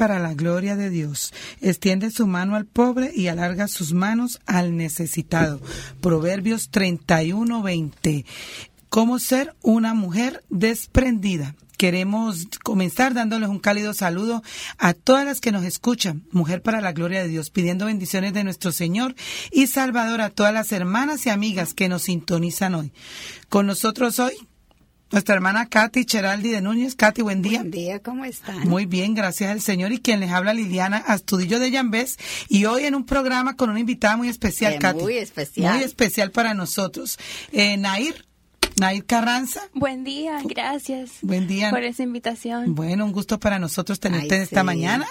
Para la gloria de Dios. Extiende su mano al pobre y alarga sus manos al necesitado. Proverbios 31:20. ¿Cómo ser una mujer desprendida? Queremos comenzar dándoles un cálido saludo a todas las que nos escuchan, Mujer para la Gloria de Dios, pidiendo bendiciones de nuestro Señor y Salvador a todas las hermanas y amigas que nos sintonizan hoy. Con nosotros hoy nuestra hermana Katy Cheraldi de Núñez. Katy, buen día. Buen día, ¿cómo están? Muy bien, gracias al Señor. Y quien les habla, Liliana Astudillo de Llambés. Y hoy en un programa con una invitada muy especial, Eh, Katy. muy especial. Muy especial para nosotros. Eh, Nair, Nair Carranza. Buen día, gracias. Buen día. Por esa invitación. Bueno, un gusto para nosotros tenerte Ay, esta sí. mañana,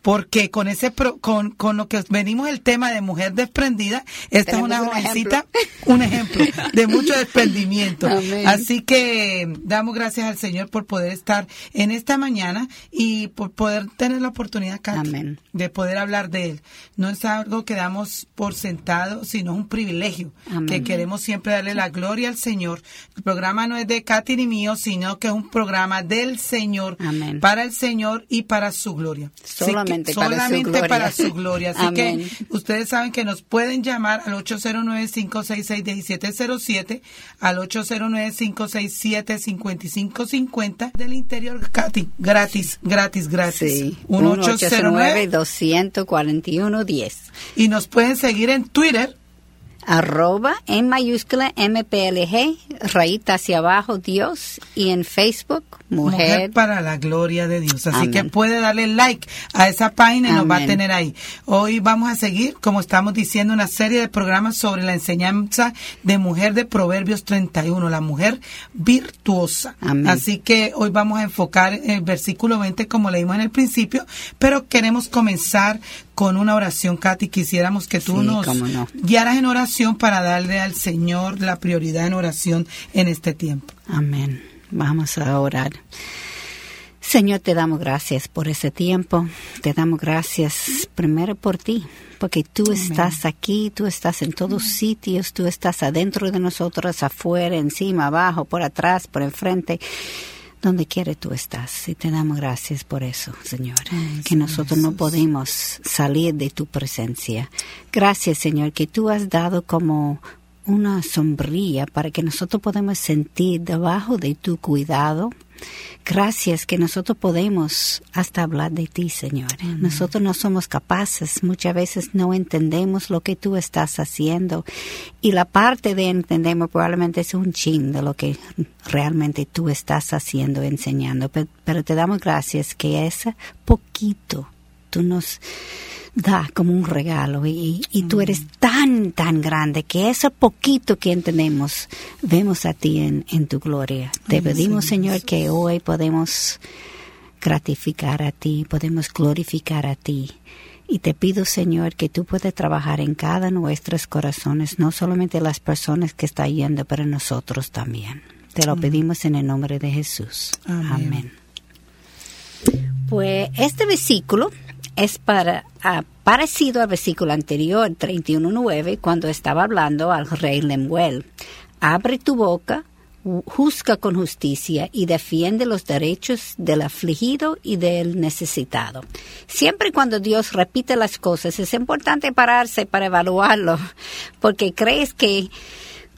porque con ese pro- con, con lo que venimos el tema de mujer desprendida, esta Tenemos es una un jovencita, un ejemplo de mucho desprendimiento. Amén. Así que damos gracias al Señor por poder estar en esta mañana y por poder tener la oportunidad, Katy, Amén. de poder hablar de él. No es algo que damos por sentado, sino es un privilegio Amén. que queremos siempre darle la gloria al Señor. El programa no es de Katy ni mío, sino que es un programa del Señor, Amén. para el Señor y para su gloria. Que Solamente para su solamente gloria. para su gloria. Así Amén. que ustedes saben que nos pueden llamar al 809-566-1707, al 809-567-5550 del interior, Katy, gratis, gratis, gratis. Sí. 1809 1-809-241-10. y nos pueden seguir en Twitter Arroba en mayúscula MPLG, rayita hacia abajo Dios y en Facebook Mujer, Mujer. para la gloria de Dios. Así Amén. que puede darle like a esa página y nos va a tener ahí. Hoy vamos a seguir, como estamos diciendo, una serie de programas sobre la enseñanza de mujer de Proverbios 31, la mujer virtuosa. Amén. Así que hoy vamos a enfocar el versículo 20 como leímos en el principio, pero queremos comenzar con una oración, Katy. Quisiéramos que tú Sí, nos no. guiaras en oración para darle al Señor la prioridad en oración en este tiempo. Amén. Vamos a orar. Señor, te damos gracias por ese tiempo. Te damos gracias primero por ti, porque tú estás aquí, tú estás en todos sitios, tú estás adentro de nosotros, afuera, encima, abajo, por atrás, por enfrente. Donde quiera tú estás. Y te damos gracias por eso, Señor. que nosotros no podemos salir de tu presencia. Gracias, Señor, que tú has dado como una sombrilla para que nosotros podamos sentir debajo de tu cuidado. Gracias que nosotros podemos hasta hablar de ti, Señor. Nosotros no somos capaces, muchas veces no entendemos lo que tú estás haciendo y la parte de entendemos probablemente es un chin de lo que realmente tú estás haciendo, enseñando. Pe- Pero, te damos gracias que ese poquito tú nos da como un regalo y, y tú eres tan, tan grande que ese poquito que entendemos, vemos a ti en, en tu gloria. Te pedimos, Señor Señor, que hoy podemos gratificar a ti, podemos glorificar a ti. Y te pido, Señor, que tú puedas trabajar en cada de nuestros corazones, no solamente las personas que están yendo, pero nosotros también. Te lo pedimos en el nombre de Jesús. Amén. Amén. Pues este versículo es para, ah, parecido al versículo anterior, 31.9, cuando estaba hablando al rey Lemuel. Abre tu boca, ju- juzga con justicia y defiende los derechos del afligido y del necesitado. Siempre cuando Dios repite las cosas es importante pararse para evaluarlo, porque crees que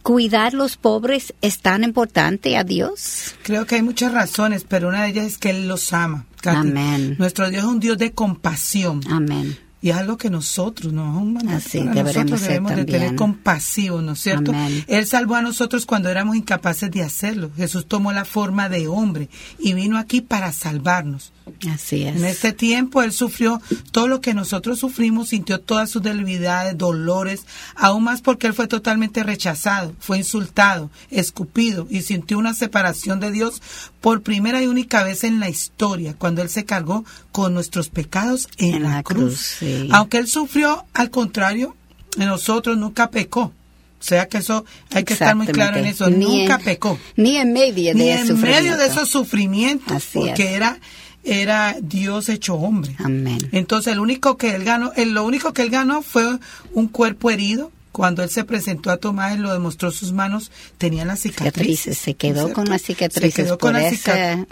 cuidar los pobres es tan importante a Dios. Creo que hay muchas razones, pero una de ellas es que Él los ama. Katy. Amén. Nuestro Dios es un Dios de compasión. Amén. Y es algo que nosotros, no es un mandato Así nosotros debemos de tener compasión, ¿no es cierto? Amén. Él salvó a nosotros cuando éramos incapaces de hacerlo. Jesús tomó la forma de hombre y vino aquí para salvarnos. Así es. En este tiempo Él sufrió todo lo que nosotros sufrimos, sintió todas sus debilidades, dolores, aún más porque Él fue totalmente rechazado, fue insultado, escupido y sintió una separación de Dios por primera y única vez en la historia, cuando Él se cargó con nuestros pecados en, En la, la cruz. cruz, sí. Aunque Él sufrió, al contrario, en nosotros nunca pecó. O sea que eso hay que estar muy claro en eso. Ni nunca en- pecó Ni en medio de ni en medio de esos sufrimientos, Así porque es. era era Dios hecho hombre. Amén. Entonces, el único que él ganó, el- lo único que él ganó fue un cuerpo herido. Cuando él se presentó a Tomás y lo demostró sus manos, tenían las cicatrices. Cicatrices. Se quedó ¿cierto? con las cicatrices Se quedó por con las ese cica-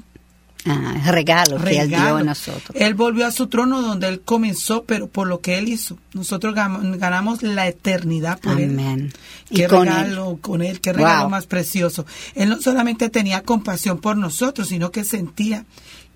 ah, regalo, que él dio regalo. a nosotros. Él volvió a su trono donde él comenzó, pero por lo que él hizo. Nosotros ganamos la eternidad por él. Amén. Qué Y con él. regalo con él, qué regalo Wow. más precioso. Él no solamente tenía compasión por nosotros, sino que sentía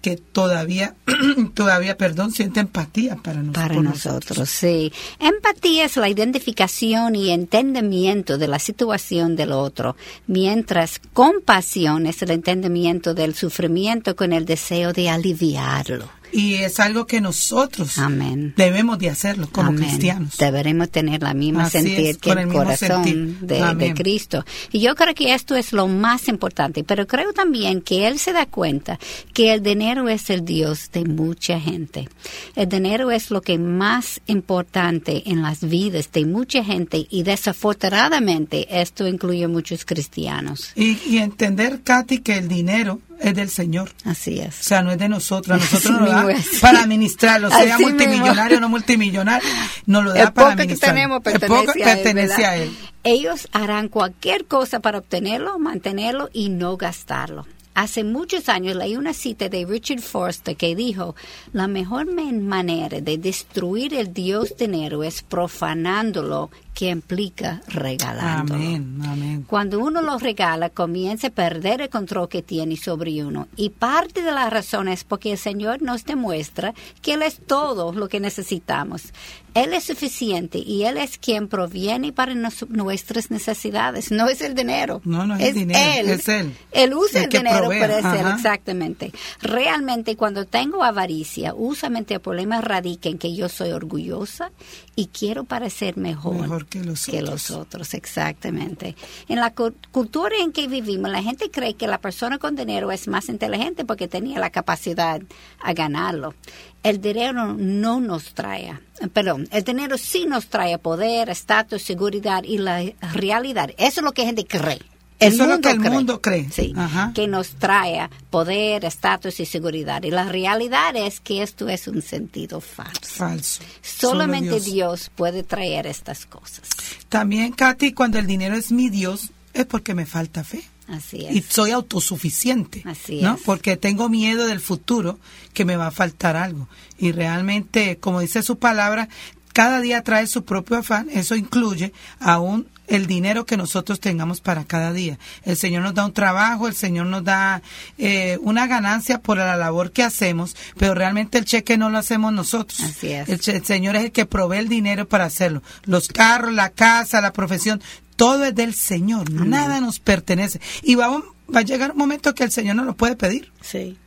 que todavía, todavía, perdón, siente empatía para, nos- Para nosotros, sí. Empatía es la identificación y entendimiento de la situación del otro, mientras compasión es el entendimiento del sufrimiento con el deseo de aliviarlo. Y es algo que nosotros Amén. debemos de hacerlo como Amén. cristianos. Deberemos tener la misma Así sentir es, que el, corazón de. Cristo. Y yo creo que esto es lo más importante, pero creo también que Él se da cuenta que el dinero es el Dios de mucha gente. El dinero es lo que más importante en las vidas de mucha gente y desafortunadamente esto incluye muchos cristianos. Y, y entender, Katy, que el dinero es del Señor. Así O es. sea, no es de nosotros, nosotros nos lo da es. para administrarlo, sea Así multimillonario o no multimillonario, nos lo da El para poco que tenemos El pertenece, poco a, él, pertenece ¿verdad? a él. Ellos harán cualquier cosa para obtenerlo, mantenerlo y no gastarlo. Hace muchos años leí una cita de Richard Forster que dijo, la mejor manera de destruir el Dios dinero es profanándolo, que implica regalándolo. Amén, amén. Cuando uno lo regala, comienza a perder el control que tiene sobre uno. Y parte de la razón es porque el Señor nos demuestra que Él es todo lo que necesitamos. Él es suficiente y Él es quien proviene para nos- nuestras necesidades. No es el dinero. No, no es el dinero, Él. es Él. Él usa El dinero, es Él, exactamente. Realmente, cuando tengo avaricia, usualmente el problema radica en que yo soy orgullosa y quiero parecer mejor, Mejor que los que otros. los otros, exactamente. En la cu- cultura en que vivimos, la gente cree que la persona con dinero es más inteligente porque tenía la capacidad a ganarlo. El dinero no nos trae, perdón, el dinero sí nos trae poder, estatus, seguridad y la realidad. Eso es lo que la gente cree. Eso es lo que el mundo cree. Sí, Ajá. que nos trae poder, estatus y seguridad. Y la realidad es que esto es un sentido falso. Falso. Solamente Solo Dios puede traer estas cosas. También, Katy, cuando el dinero es mi Dios, es porque me falta fe. Así Y es. soy autosuficiente. Así ¿no? es. Porque tengo miedo del futuro, que me va a faltar algo. Y realmente, como dice su palabra, cada día trae su propio afán. Eso incluye aún el dinero que nosotros tengamos para cada día. El Señor nos da un trabajo, el Señor nos da eh, una ganancia por la labor que hacemos, pero realmente el cheque no lo hacemos nosotros. Así es. El, Señor es el que provee el dinero para hacerlo. Los carros, la casa, la profesión, todo es del Señor. Nada nos pertenece. Y va, va a llegar un momento que el Señor no lo puede pedir. Sí.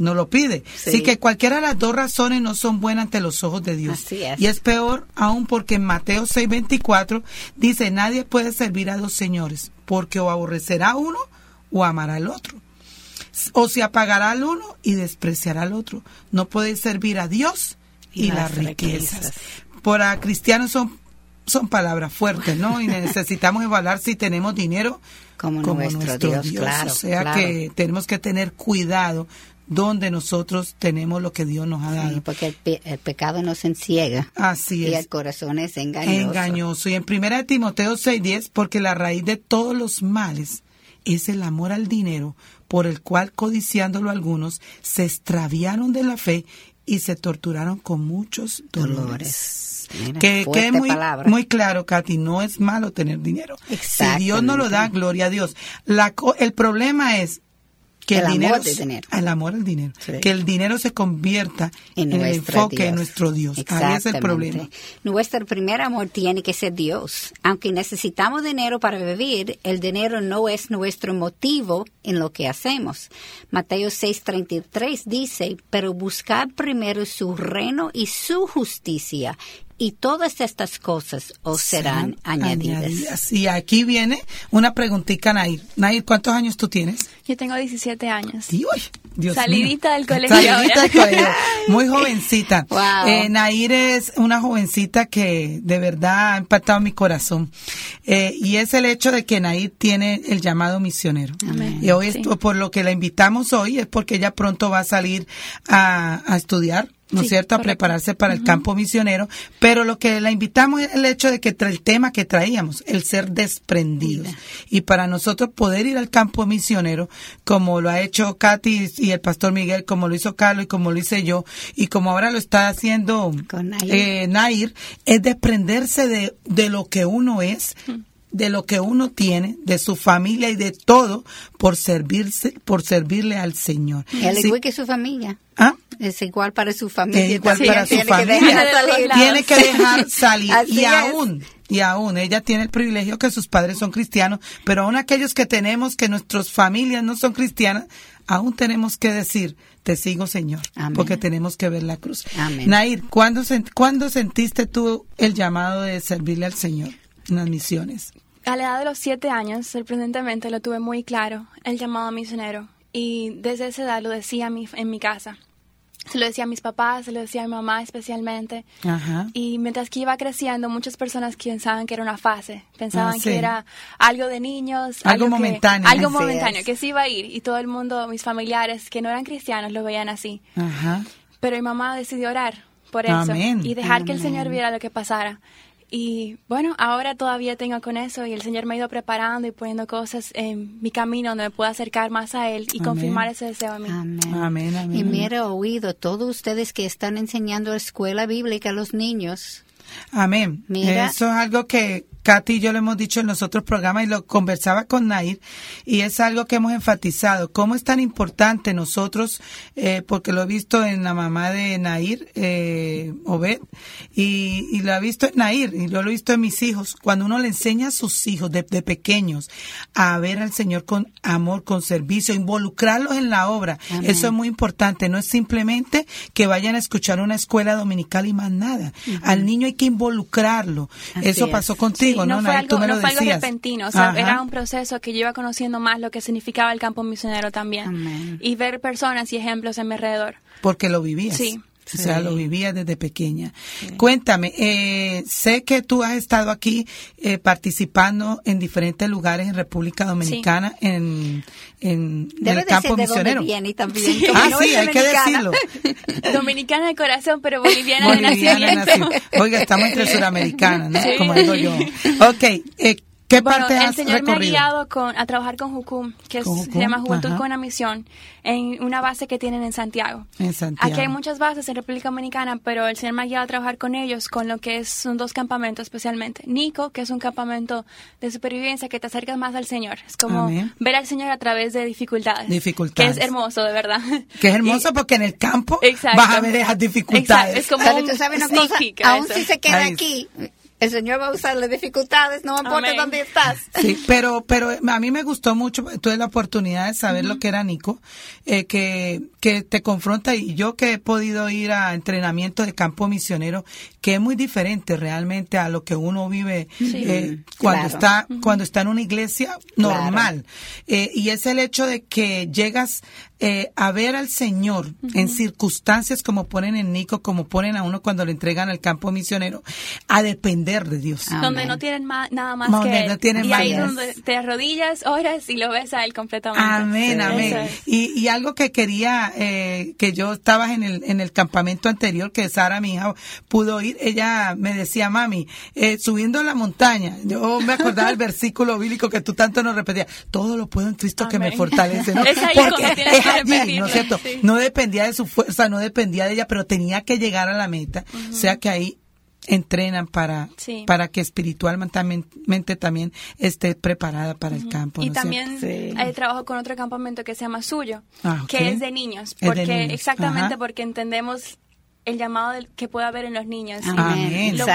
No lo pide. Sí. Así que cualquiera de las dos razones no son buenas ante los ojos de Dios. Así es. Y es peor aún porque en Mateo 6:24 dice, nadie puede servir a dos señores, porque o aborrecerá a uno o amará al otro. O se apagará al uno y despreciará al otro. No puede servir a Dios y, Y las las riquezas. riquezas. Para cristianos son, son palabras fuertes, ¿no? Y necesitamos evaluar si tenemos dinero Como nuestro Dios, claro, O sea claro. que tenemos que tener cuidado donde nosotros tenemos lo que Dios nos ha dado. Sí, porque el, pe- el pecado nos enciega Así y el es. corazón es engañoso. Engañoso. Y en 1 Timoteo 6:10, porque la raíz de todos los males es el amor al dinero, por el cual codiciándolo algunos se extraviaron de la fe y se torturaron con muchos dolores. Dolores. Mira, que fuerte quede muy, palabra. muy claro, Katy, no es malo tener dinero. Si Dios no lo da, gloria a Dios. La, el problema es que el, El dinero, amor del dinero. al amor al dinero, Sí. que el dinero se convierta en, en el nuestro enfoque de nuestro Dios. Ahí es el problema. Nuestro primer amor tiene que ser Dios. Aunque necesitamos dinero para vivir, el dinero no es nuestro motivo en lo que hacemos. Mateo 6:33 dice, pero buscad primero su reino y su justicia, y todas estas cosas os serán añadidas. Y aquí viene una preguntita, Nair. Nair, ¿cuántos años tú tienes? Yo tengo 17 años. Uy, Dios Salidita mío. del colegio Salidita del colegio. Muy jovencita. Wow. Eh, Nair es una jovencita que de verdad ha impactado mi corazón. Eh, y es el hecho de que Nair tiene el llamado misionero. Amén. Y hoy, Sí. esto, por lo que la invitamos hoy, es porque ella pronto va a salir a, a estudiar. ¿No es Sí, cierto?, a prepararse para el campo misionero, pero lo que la invitamos es el hecho de que el tema que traíamos, el ser desprendidos. Y para nosotros poder ir al campo misionero, como lo ha hecho Katy y el pastor Miguel, como lo hizo Carlos y como lo hice yo, y como ahora lo está haciendo Con Nair. eh, Nair, es desprenderse de, de lo que uno es, de lo que uno tiene, de su familia y de todo por servirse, por servirle al Señor. Al Sí. igual que su familia. Es igual para su familia. Es igual para su Tiene que familia. dejar salir. Tiene que dejar salir. Y es. aún, y aún, ella tiene el privilegio que sus padres son cristianos, pero aún aquellos que tenemos que nuestras familias no son cristianas, aún tenemos que decir, te sigo Señor, Amén. porque tenemos que ver la cruz. Amén. Nair, ¿cuándo, ¿cuándo sentiste tú el llamado de servirle al Señor en las misiones? A la edad de los 7 años, sorprendentemente, lo tuve muy claro, el llamado misionero. Y desde esa edad lo decía a mi- en mi casa. Se lo decía a mis papás, se lo decía a mi mamá especialmente. Ajá. Y mientras que iba creciendo, muchas personas pensaban que era una fase, pensaban Ah, sí. que era algo de niños, Algo que- momentáneo. algo momentáneo, es. que se iba a ir. Y todo el mundo, mis familiares que no eran cristianos, lo veían así. Ajá. Pero mi mamá decidió orar por eso Amén. y dejar que el. Señor viera lo que pasara. Y bueno, ahora todavía tengo con eso y el Señor me ha ido preparando y poniendo cosas en mi camino donde me pueda acercar más a Él y Amén. confirmar ese deseo en mí. Amén. Amén, amén. Y mira, oído, todos ustedes que están enseñando escuela bíblica a los niños, Amén. Mira. Eso es algo que Katy y yo lo hemos dicho en los otros programas y lo conversaba con Nair y es algo que hemos enfatizado. ¿Cómo es tan importante nosotros, eh, porque lo he visto en la mamá de Nair, eh, Obed, y, y lo he visto en Nair y yo lo he visto en mis hijos, cuando uno le enseña a sus hijos de, de pequeños a ver al Señor con amor, con servicio, involucrarlos en la obra. Amén. Eso es muy importante. No es simplemente que vayan a escuchar una escuela dominical y más nada. Al niño hay que involucrarlo. Así Eso es. pasó contigo, Sí, ¿no? no fue? Tú algo, no fue algo repentino, o sea, Ajá. era un proceso que yo iba conociendo más lo que significaba el campo misionero también Amén. y ver personas y ejemplos en mi alrededor. Porque lo vivías. Sí. O sea, lo vivías desde pequeña. Cuéntame, eh, sé que tú has estado aquí eh, participando en diferentes lugares en República Dominicana, en, en, en debe el de campo de misionero. viene también. Ah, no sí, hay que decirlo. Dominicana de corazón, pero boliviana, de Boliviana nacimiento. nació. Oiga, estamos entre suramericanas, ¿no? Como digo yo. Ok, eh, ¿qué Bueno, parte el has Señor me ha guiado con, a trabajar con Jucum, que es- Con se Jucum, llama Juventud ajá. con una Misión, en una base que tienen en Santiago. En Santiago. Aquí hay muchas bases en República Dominicana, pero el Señor me ha guiado a trabajar con ellos, con lo que es, son dos campamentos especialmente. Nico, que es un campamento de supervivencia que te acercas más al Señor. Es como Amén. ver al Señor a través de dificultades. Dificultades. Que es hermoso, de verdad. Que es hermoso Y- porque en el campo Exacto. vas a ver esas dificultades. Exacto, es como Pero un tú sabes una cosa, aún eso. si se queda Ahí. aquí, el Señor va a usar las dificultades, no importa dónde estás. Sí, pero, pero a mí me gustó mucho, tuve la oportunidad de saber lo que era Nico, eh, que, que te confronta y yo que he podido ir a entrenamientos de campo misionero, que es muy diferente realmente a lo que uno vive eh, cuando Claro. está cuando está en una iglesia normal. Eh, y es el hecho de que llegas eh, a ver al Señor en circunstancias como ponen en Nico, como ponen a uno cuando le entregan al campo misionero, a depender de Dios. Donde no tienen ma- nada más Donde que no tienen y más ahí donde te arrodillas, oras y lo ves a él completamente. Amén, Sí. amén. Es. Y, y algo que quería, eh, que yo estaba en el, en el campamento anterior, que Sara, mi hija, pudo ir, ella me decía, mami, eh, subiendo la montaña, yo me acordaba del versículo bíblico que tú tanto nos repetías, todo lo puedo en Cristo que me fortalece, ¿no? Es ahí Porque es ¿no es cierto? sí. No dependía de su fuerza, no dependía de ella, pero tenía que llegar a la meta, o sea que ahí entrenan para, Sí. para que espiritualmente también esté preparada para el campo. Y ¿no es también eh, trabajo con otro campamento que se llama Suyo, Ah, que es de niños. de Porque, niños, Exactamente ajá. porque entendemos el llamado del- que puede haber en los niños. Amén. Lo, lo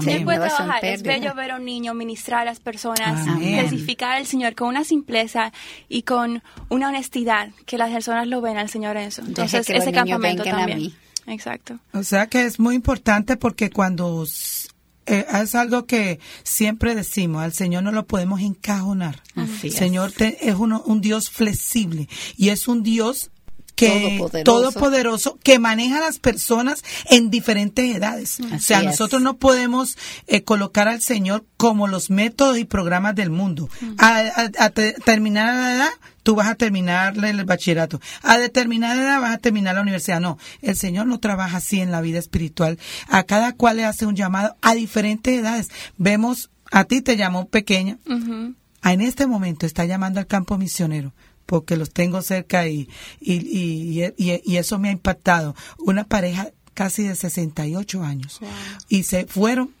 que puede trabajar es bello ver a un niño ministrar a las personas, Amén. testificar al Señor con una simpleza y con una honestidad que las personas lo ven al Señor en eso. Entonces, que ese campamento a también. mí. Exacto. O sea que es muy importante porque cuando eh, es algo que siempre decimos, al Señor no lo podemos encajonar. Así es. Señor te- es uno- un Dios flexible y es un Dios que Todopoderoso. todopoderoso que maneja a las personas en diferentes edades. o sea, es. nosotros no podemos eh, colocar al Señor como los métodos y programas del mundo. A, a- a te- terminar la edad, tú vas a terminar el bachillerato. A determinada edad vas a terminar la universidad. No, el Señor no trabaja así en la vida espiritual. A cada cual le hace un llamado a diferentes edades. Vemos, a ti te llamó pequeña, en este momento está llamando al campo misionero porque los tengo cerca y, y, y, y- y eso me ha impactado. Una pareja casi de 68 años y se fueron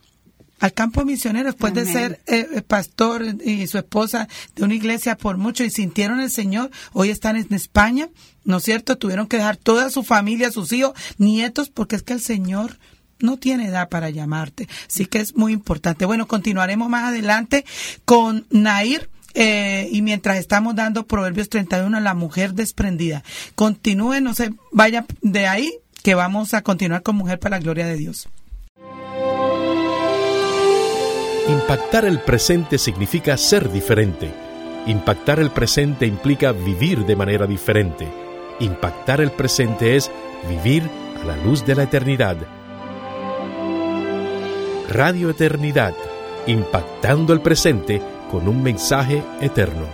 al campo misionero después de ser eh, eh, pastor y su esposa de una iglesia por mucho y sintieron el Señor. Hoy están en España, ¿no es cierto? Tuvieron que dejar toda su familia, sus hijos, nietos, porque es que el Señor no tiene edad para llamarte. Así que es muy importante. Bueno, continuaremos más adelante con Nair. Eh, y mientras estamos dando Proverbios 31, la mujer desprendida. Continúe, no se vaya de ahí, que vamos a continuar con Mujer para la Gloria de Dios. Impactar el presente significa ser diferente. Impactar el presente implica vivir de manera diferente. Impactar el presente es vivir a la luz de la eternidad. Radio Eternidad, impactando el presente con un mensaje eterno.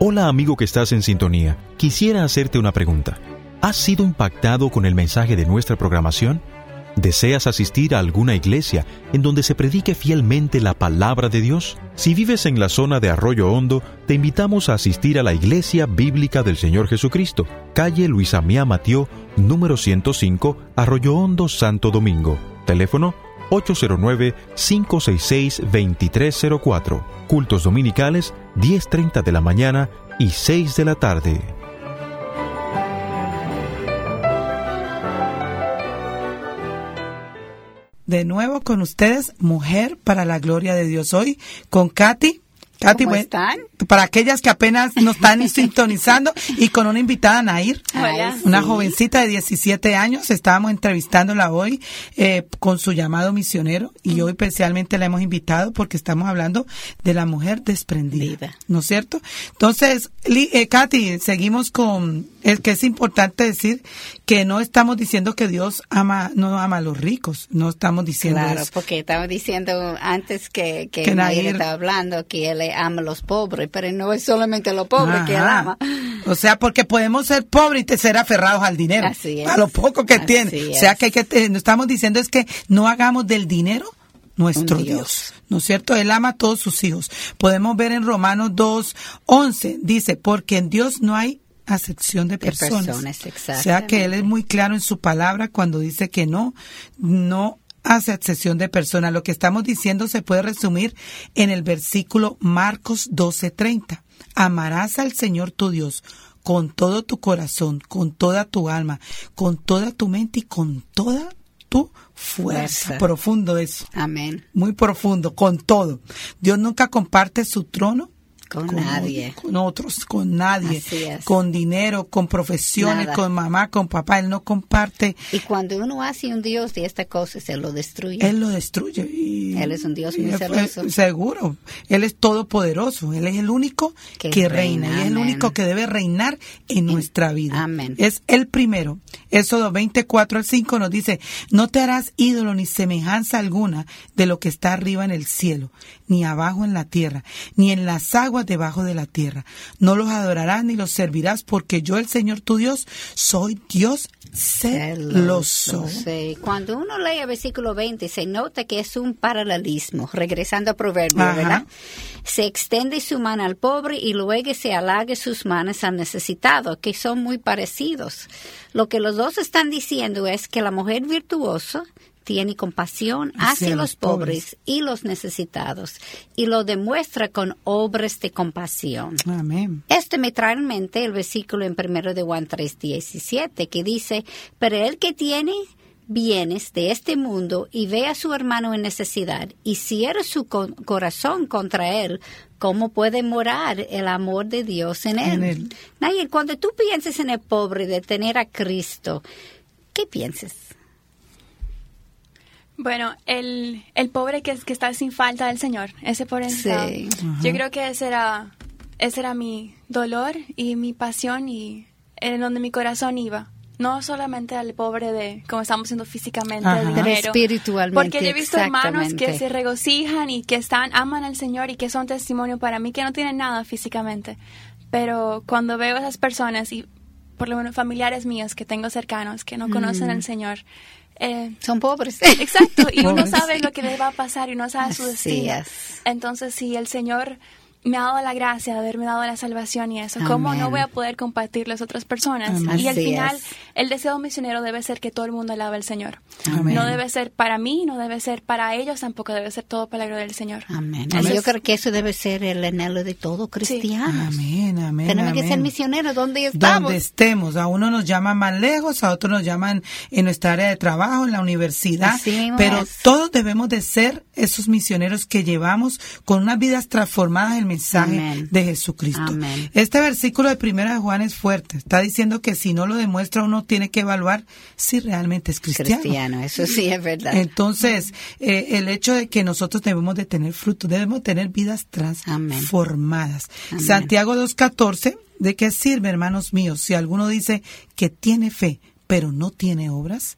Hola amigo que estás en sintonía, quisiera hacerte una pregunta. ¿Has sido impactado con el mensaje de nuestra programación? ¿Deseas asistir a alguna iglesia en donde se predique fielmente la palabra de Dios? Si vives en la zona de Arroyo Hondo, te invitamos a asistir a la Iglesia Bíblica del Señor Jesucristo, calle Luisa Mía Matió, número 105, Arroyo Hondo, Santo Domingo. Teléfono 809-566-2304. Cultos dominicales 10.30 de la mañana y 6 de la tarde. De nuevo con ustedes, Mujer para la Gloria de Dios. Hoy con Katy. Katy, ¿Cómo están? para aquellas que apenas nos están sintonizando y con una invitada, Nair, Hola. una sí. jovencita de 17 años, estábamos entrevistándola hoy eh, con su llamado misionero y hoy especialmente la hemos invitado porque estamos hablando de la mujer desprendida, Vida. ¿no es cierto? Entonces, eh, Katy, seguimos con, es que es importante decir que no estamos diciendo que Dios ama, no ama a los ricos, no estamos diciendo Claro, eso. porque estaba diciendo antes que, que, Que Nair- estaba hablando que él ama a los pobres, pero no es solamente a los pobres que él Ajá. ama. O sea, porque podemos ser pobres y ser aferrados al dinero. Así es. A lo poco que Así tiene. O sea, que, hay que te- estamos diciendo es que no hagamos del dinero nuestro Dios. Dios. ¿No es cierto? Él ama a todos sus hijos. Podemos ver en Romanos 2, 11, dice, porque en Dios no hay acepción de De personas. o sea que él es muy claro en su palabra cuando dice que no, no hace excepción de personas. Lo que estamos diciendo se puede resumir en el versículo Marcos 12:30. Amarás al Señor tu Dios con todo tu corazón, con toda tu alma, con toda tu mente y con toda tu fuerza. Fuerza. Profundo eso, Amén. muy profundo, con todo. Dios nunca comparte su trono Con, nadie. con otros, con nadie, con dinero, con profesiones, Nada. con mamá, con papá. Él no comparte, Y cuando uno hace un Dios de esta cosa, se lo destruye. él lo destruye. Y- Él es un Dios muy celoso. eh, Seguro, él es todopoderoso, él es el único que, Que reina, reina, y es el único que debe reinar en, nuestra vida. amén. Es el primero. Éxodo 24 al 5 nos dice, no te harás ídolo ni semejanza alguna de lo que está arriba en el cielo, ni abajo en la tierra, ni en las aguas aguas debajo de la tierra. No los adorarás ni los servirás, porque yo, el Señor tu Dios, soy Dios celoso. Sí. Cuando uno lee el versículo 20, se nota que es un paralelismo, regresando a Proverbios, ¿verdad? Se extiende su mano al pobre y luego se halague sus manos al necesitado, que son muy parecidos. Lo que los dos están diciendo es que la mujer virtuosa tiene compasión hacia, los pobres. y los necesitados y lo demuestra con obras de compasión. Amén. Esto me trae en mente el versículo en primero de Juan 3:17 que dice, pero el que tiene bienes de este mundo y ve a su hermano en necesidad y cierra su corazón contra él, ¿cómo puede morar el amor de Dios en él? En cuando tú pienses en el pobre de tener a Cristo, ¿qué piensas? Bueno, el, el pobre que, que está sin falta del Señor, ese por sí. Yo creo que ese era, ese era mi dolor y mi pasión y en donde mi corazón iba. No solamente al pobre de como estamos siendo físicamente, dinero. Espiritualmente. Porque yo he visto hermanos que se regocijan y que están, aman al Señor y que son testimonio para mí, que no tienen nada físicamente. Pero cuando veo a esas personas y por lo menos familiares míos que tengo cercanos que no conocen al Señor, eh, Son pobres. Exacto, y uno sabe lo que les va a pasar y uno sabe su destino. Entonces, si el Señor me ha dado la gracia de haberme dado la salvación y eso. ¿Cómo no voy a poder compartir las otras personas? Y al final, el deseo misionero debe ser que todo el mundo alabe al Señor. No debe ser para mí, no debe ser para ellos, tampoco debe ser todo para la gloria del Señor. Amén. Yo creo que eso debe ser el anhelo de todo cristiano. Amén, amén. Tenemos que ser misioneros donde estamos. Donde estemos. A uno nos llaman más lejos, a otros nos llaman en nuestra área de trabajo, en la universidad. pero todos debemos de ser esos misioneros que llevamos con unas vidas transformadas en mensaje de Jesucristo. Este versículo de primera de Juan es fuerte. Está diciendo que si no lo demuestra uno tiene que evaluar si realmente es cristiano. Cristiano, eso sí es verdad. Entonces, eh, el hecho de que nosotros debemos de tener fruto, debemos tener vidas transformadas. Santiago 2.14, ¿de qué sirve, hermanos míos, si alguno dice que tiene fe, pero no tiene obras?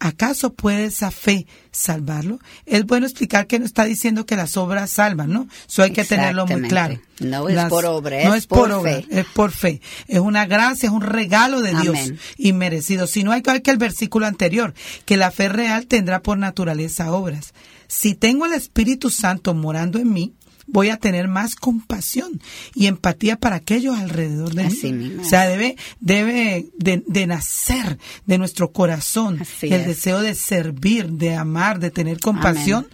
¿Acaso puede esa fe salvarlo? Es bueno explicar que no está diciendo que las obras salvan, ¿no? Eso hay que tenerlo muy claro. No es por obra, es no es por, obra, es por fe. Es una gracia, es un regalo de Dios inmerecido. Si no hay que el versículo anterior, que la fe real tendrá por naturaleza obras. Si tengo el Espíritu Santo morando en mí, voy a tener más compasión y empatía para aquellos alrededor de mí. O sea, debe, debe de, nacer de nuestro corazón el deseo de servir, de amar, de tener compasión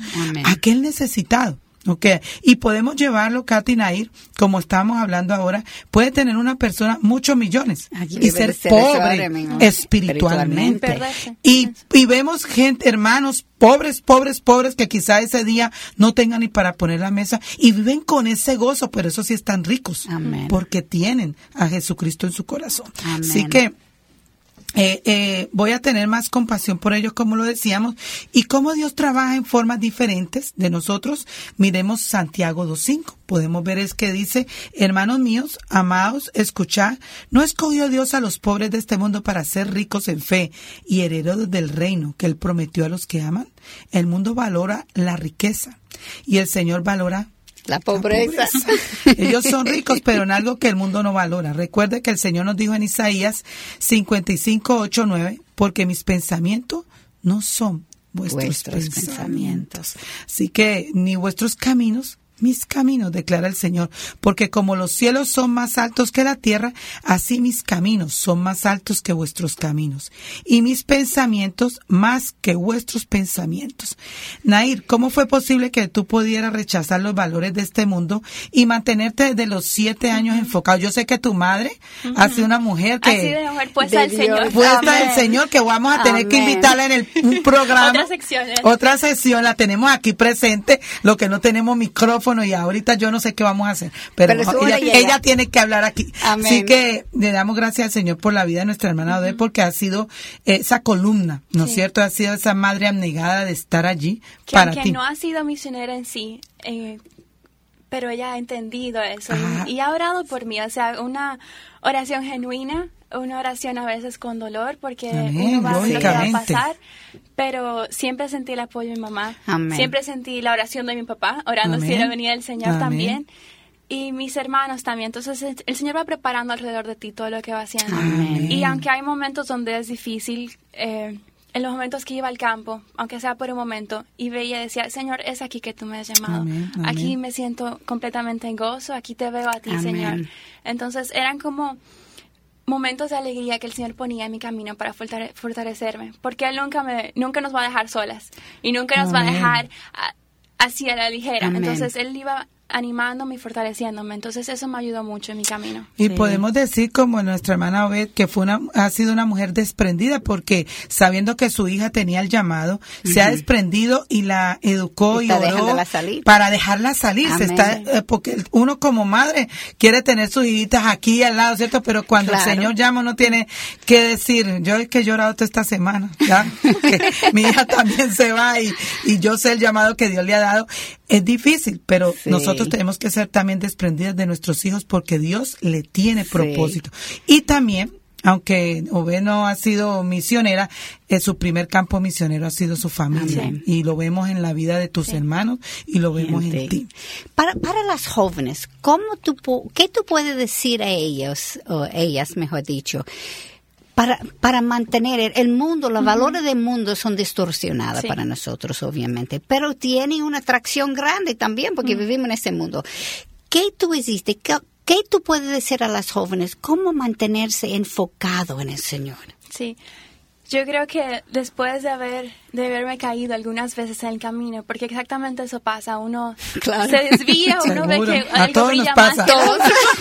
a aquel necesitado. Okay. Y podemos llevarlo, Katy Nair, como estamos hablando ahora, puede tener una persona muchos millones y ser, pobre espiritualmente. Y, y vemos gente, hermanos, pobres, pobres, pobres, que quizá ese día no tengan ni para poner la mesa y viven con ese gozo, pero eso sí están ricos, porque tienen a Jesucristo en su corazón. Así que eh, eh, voy a tener más compasión por ellos, como lo decíamos, y cómo Dios trabaja en formas diferentes de nosotros. Miremos Santiago 2.5. Podemos ver es que dice, hermanos míos, amados, escuchad, no escogió Dios a los pobres de este mundo para ser ricos en fe y herederos del reino que Él prometió a los que aman. El mundo valora la riqueza y el Señor valora la pobreza. Ellos son ricos, pero en algo que el mundo no valora. Recuerde que el Señor nos dijo en Isaías 55, 8, 9, porque mis pensamientos no son vuestros, pensamientos. Así que ni vuestros caminos mis caminos, declara el Señor, porque como los cielos son más altos que la tierra, así mis caminos son más altos que vuestros caminos, y mis pensamientos más que vuestros pensamientos. Nair, ¿cómo fue posible que tú pudieras rechazar los valores de este mundo y mantenerte desde los siete años enfocado? Yo sé que tu madre ha sido una mujer que... Ha sido mujer puesta del Señor. Puesta del Señor, que vamos a tener que invitarla en el, un programa. Otra sección. Otra sección, la tenemos aquí presente, lo que no tenemos micrófono y ahorita yo no sé qué vamos a hacer, pero, ella, tiene que hablar aquí. Así que le damos gracias al Señor por la vida de nuestra hermana Ode, porque ha sido esa columna, ¿no es cierto? Ha sido esa madre abnegada de estar allí que, para ti. no ha sido misionera en sí, eh, pero ella ha entendido eso y, ha orado por mí, o sea, una oración genuina, una oración a veces con dolor, porque uno va a lo que va a pasar, pero siempre sentí el apoyo de mi mamá, siempre sentí la oración de mi papá, orando si era venida del Señor también. y mis hermanos también. Entonces el Señor va preparando alrededor de ti todo lo que va haciendo. Y aunque hay momentos donde es difícil, eh, en los momentos que iba al campo, aunque sea por un momento, y veía y decía, Señor, es aquí que tú me has llamado. Aquí me siento completamente en gozo, aquí te veo a ti, Señor. Entonces eran como momentos de alegría que el Señor ponía en mi camino para fortalecerme, porque Él nunca, me, nunca nos va a dejar solas y nunca nos va a dejar así a la ligera. Entonces Él iba animándome y fortaleciéndome. Entonces eso me ayudó mucho en mi camino. Y podemos decir como nuestra hermana Obed que fue una, ha sido una mujer desprendida porque sabiendo que su hija tenía el llamado, se ha desprendido y la educó y, oró para dejarla salir. Se está, eh, porque uno como madre quiere tener sus hijitas aquí al lado, ¿cierto? Pero cuando el Señor llama no tiene que decir, yo es que he llorado toda esta semana, ¿ya? que mi hija también se va y, y yo sé el llamado que Dios le ha dado. Es difícil, pero nosotros tenemos que ser también desprendidas de nuestros hijos porque Dios le tiene propósito. Y también, aunque Ove no ha sido misionera, eh, su primer campo misionero ha sido su familia. Y lo vemos en la vida de tus hermanos y lo vemos en ti. Para, para las jóvenes, ¿cómo tú, ¿qué tú puedes decir a ellos, o ellas, mejor dicho? Para, para mantener el mundo, los valores del mundo son distorsionados para nosotros, obviamente, pero tiene una atracción grande también porque vivimos en este mundo. ¿Qué tú hiciste? ¿Qué, ¿Qué tú puedes decir a las jóvenes? ¿Cómo mantenerse enfocado en el Señor? Sí, yo creo que después de haber de haberme caído algunas veces en el camino, porque exactamente eso pasa, uno se desvía, uno ve que algo brilla más.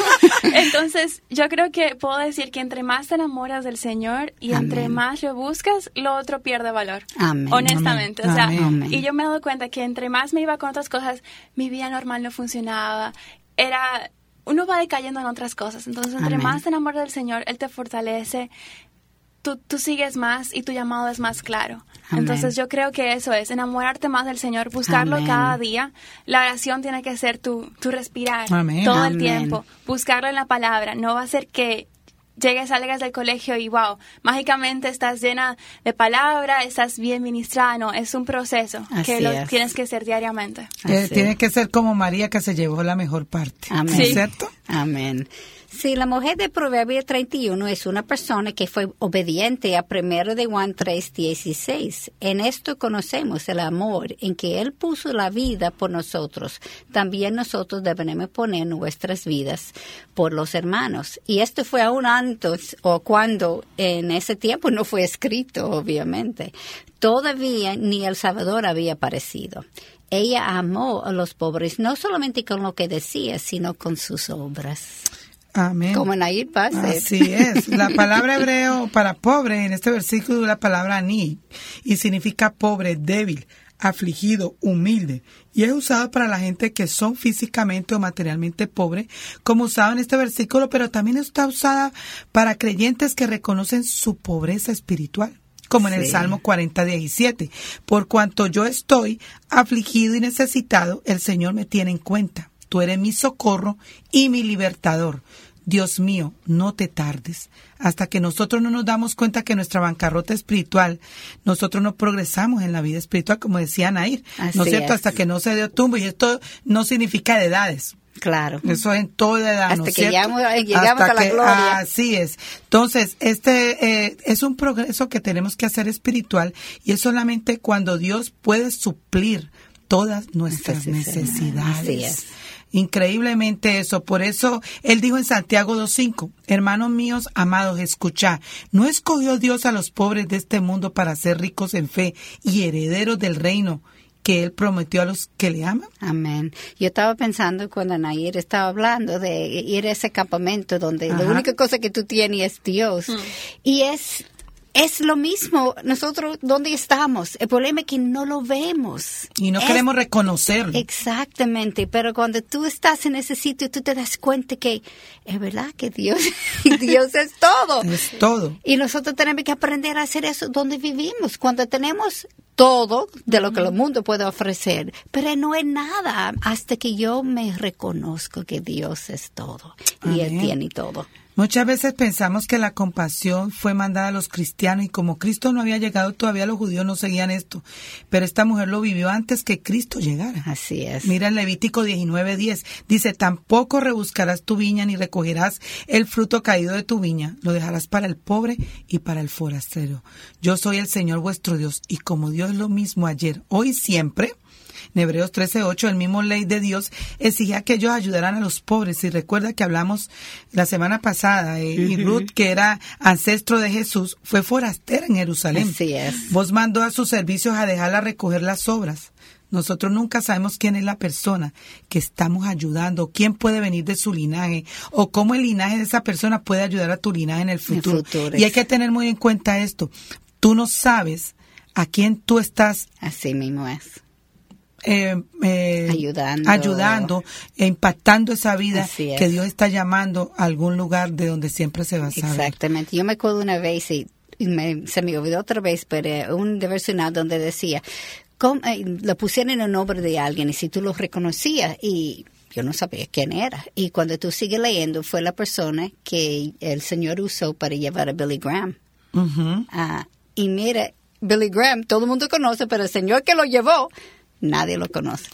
Entonces, yo creo que puedo decir que entre más te enamoras del Señor y entre más lo buscas, lo otro pierde valor. Honestamente, o sea, y yo me he dado cuenta que entre más me iba con otras cosas, mi vida normal no funcionaba. Era uno va decayendo en otras cosas. Entonces, entre más te enamoras del Señor, Él te fortalece, tú, tú sigues más y tu llamado es más claro. Entonces yo creo que eso es, enamorarte más del Señor, buscarlo cada día. La oración tiene que ser tu, tu respirar todo el tiempo, buscarlo en la palabra. No va a ser que llegues, salgas del colegio y wow, mágicamente estás llena de palabra, estás bien ministrada. No, es un proceso que lo tienes que hacer diariamente. Eh, tiene que ser como María que se llevó la mejor parte. Amén. ¿Cierto? Amén. Sí, la mujer de Proverbio 31 es una persona que fue obediente a primero de Juan 3:16. En esto conocemos el amor en que Él puso la vida por nosotros. También nosotros debemos poner nuestras vidas por los hermanos. Y esto fue aún antes o cuando en ese tiempo no fue escrito, obviamente. Todavía ni El Salvador había aparecido ella amó a los pobres, no solamente con lo que decía, sino con sus obras. Amén. Como Nair Pase. Así es. La palabra hebreo para pobre en este versículo es la palabra ni y significa pobre, débil, afligido, humilde. Y es usado para la gente que son físicamente o materialmente pobres, como usado en este versículo, pero también está usada para creyentes que reconocen su pobreza espiritual como en el Salmo 40, 17. Por cuanto yo estoy afligido y necesitado, el Señor me tiene en cuenta. Tú eres mi socorro y mi libertador. Dios mío, no te tardes. Hasta que nosotros no nos damos cuenta que nuestra bancarrota espiritual, nosotros no progresamos en la vida espiritual, como decía Nair. ¿No es cierto? Hasta que no se dio tumbo. Y esto no significa de edades. Claro. Eso es en toda edad. Hasta que llegamos, a la gloria. Así es. Entonces, este eh, es un progreso que tenemos que hacer espiritual y es solamente cuando Dios puede suplir todas nuestras necesidades. Increíblemente eso. Por eso él dijo en Santiago 2.5, hermanos míos, amados, escuchad, ¿no escogió Dios a los pobres de este mundo para ser ricos en fe y herederos del reino? que Él prometió a los que le aman. Amén. Yo estaba pensando cuando Nair estaba hablando de ir a ese campamento donde la única cosa que tú tienes es Dios. Mm. Y es es lo mismo, nosotros, ¿dónde estamos? El problema es que no lo vemos. Y no queremos reconocerlo. Exactamente, pero cuando tú estás en ese sitio, tú te das cuenta que es verdad que Dios, Dios es todo. Es todo. Y nosotros tenemos que aprender a hacer eso donde vivimos. Cuando tenemos todo de lo que el mundo puede ofrecer, pero no es nada hasta que yo me reconozco que Dios es todo y Él tiene todo. Muchas veces pensamos que la compasión fue mandada a los cristianos y como Cristo no había llegado todavía los judíos no seguían esto. Pero esta mujer lo vivió antes que Cristo llegara. Así es. Mira en Levítico 19:10. Dice, tampoco rebuscarás tu viña ni recogerás el fruto caído de tu viña. Lo dejarás para el pobre y para el forastero. Yo soy el Señor vuestro Dios y como Dios es lo mismo ayer, hoy siempre, en Hebreos 13:8, el mismo ley de Dios exigía que ellos ayudaran a los pobres. Y recuerda que hablamos la semana pasada, eh, y Ruth, que era ancestro de Jesús, fue forastera en Jerusalén. Así es. Vos mandó a sus servicios a dejarla recoger las obras. Nosotros nunca sabemos quién es la persona que estamos ayudando, quién puede venir de su linaje o cómo el linaje de esa persona puede ayudar a tu linaje en el futuro. y hay que tener muy en cuenta esto. Tú no sabes a quién tú estás. Así mismo es eh, eh, ayudando, ayudando e impactando esa vida que Dios está llamando a algún lugar de donde siempre se va a saber. Exactamente. Yo me acuerdo una vez y, se me olvidó otra vez, pero un devocional donde decía, eh, lo pusieron en el nombre de alguien y si tú lo reconocías y yo no sabía quién era. Y cuando tú sigues leyendo, fue la persona que el Señor usó para llevar a Billy Graham. Ah, y mira, Billy Graham, todo el mundo conoce, pero el Señor que lo llevó nadie lo conoce.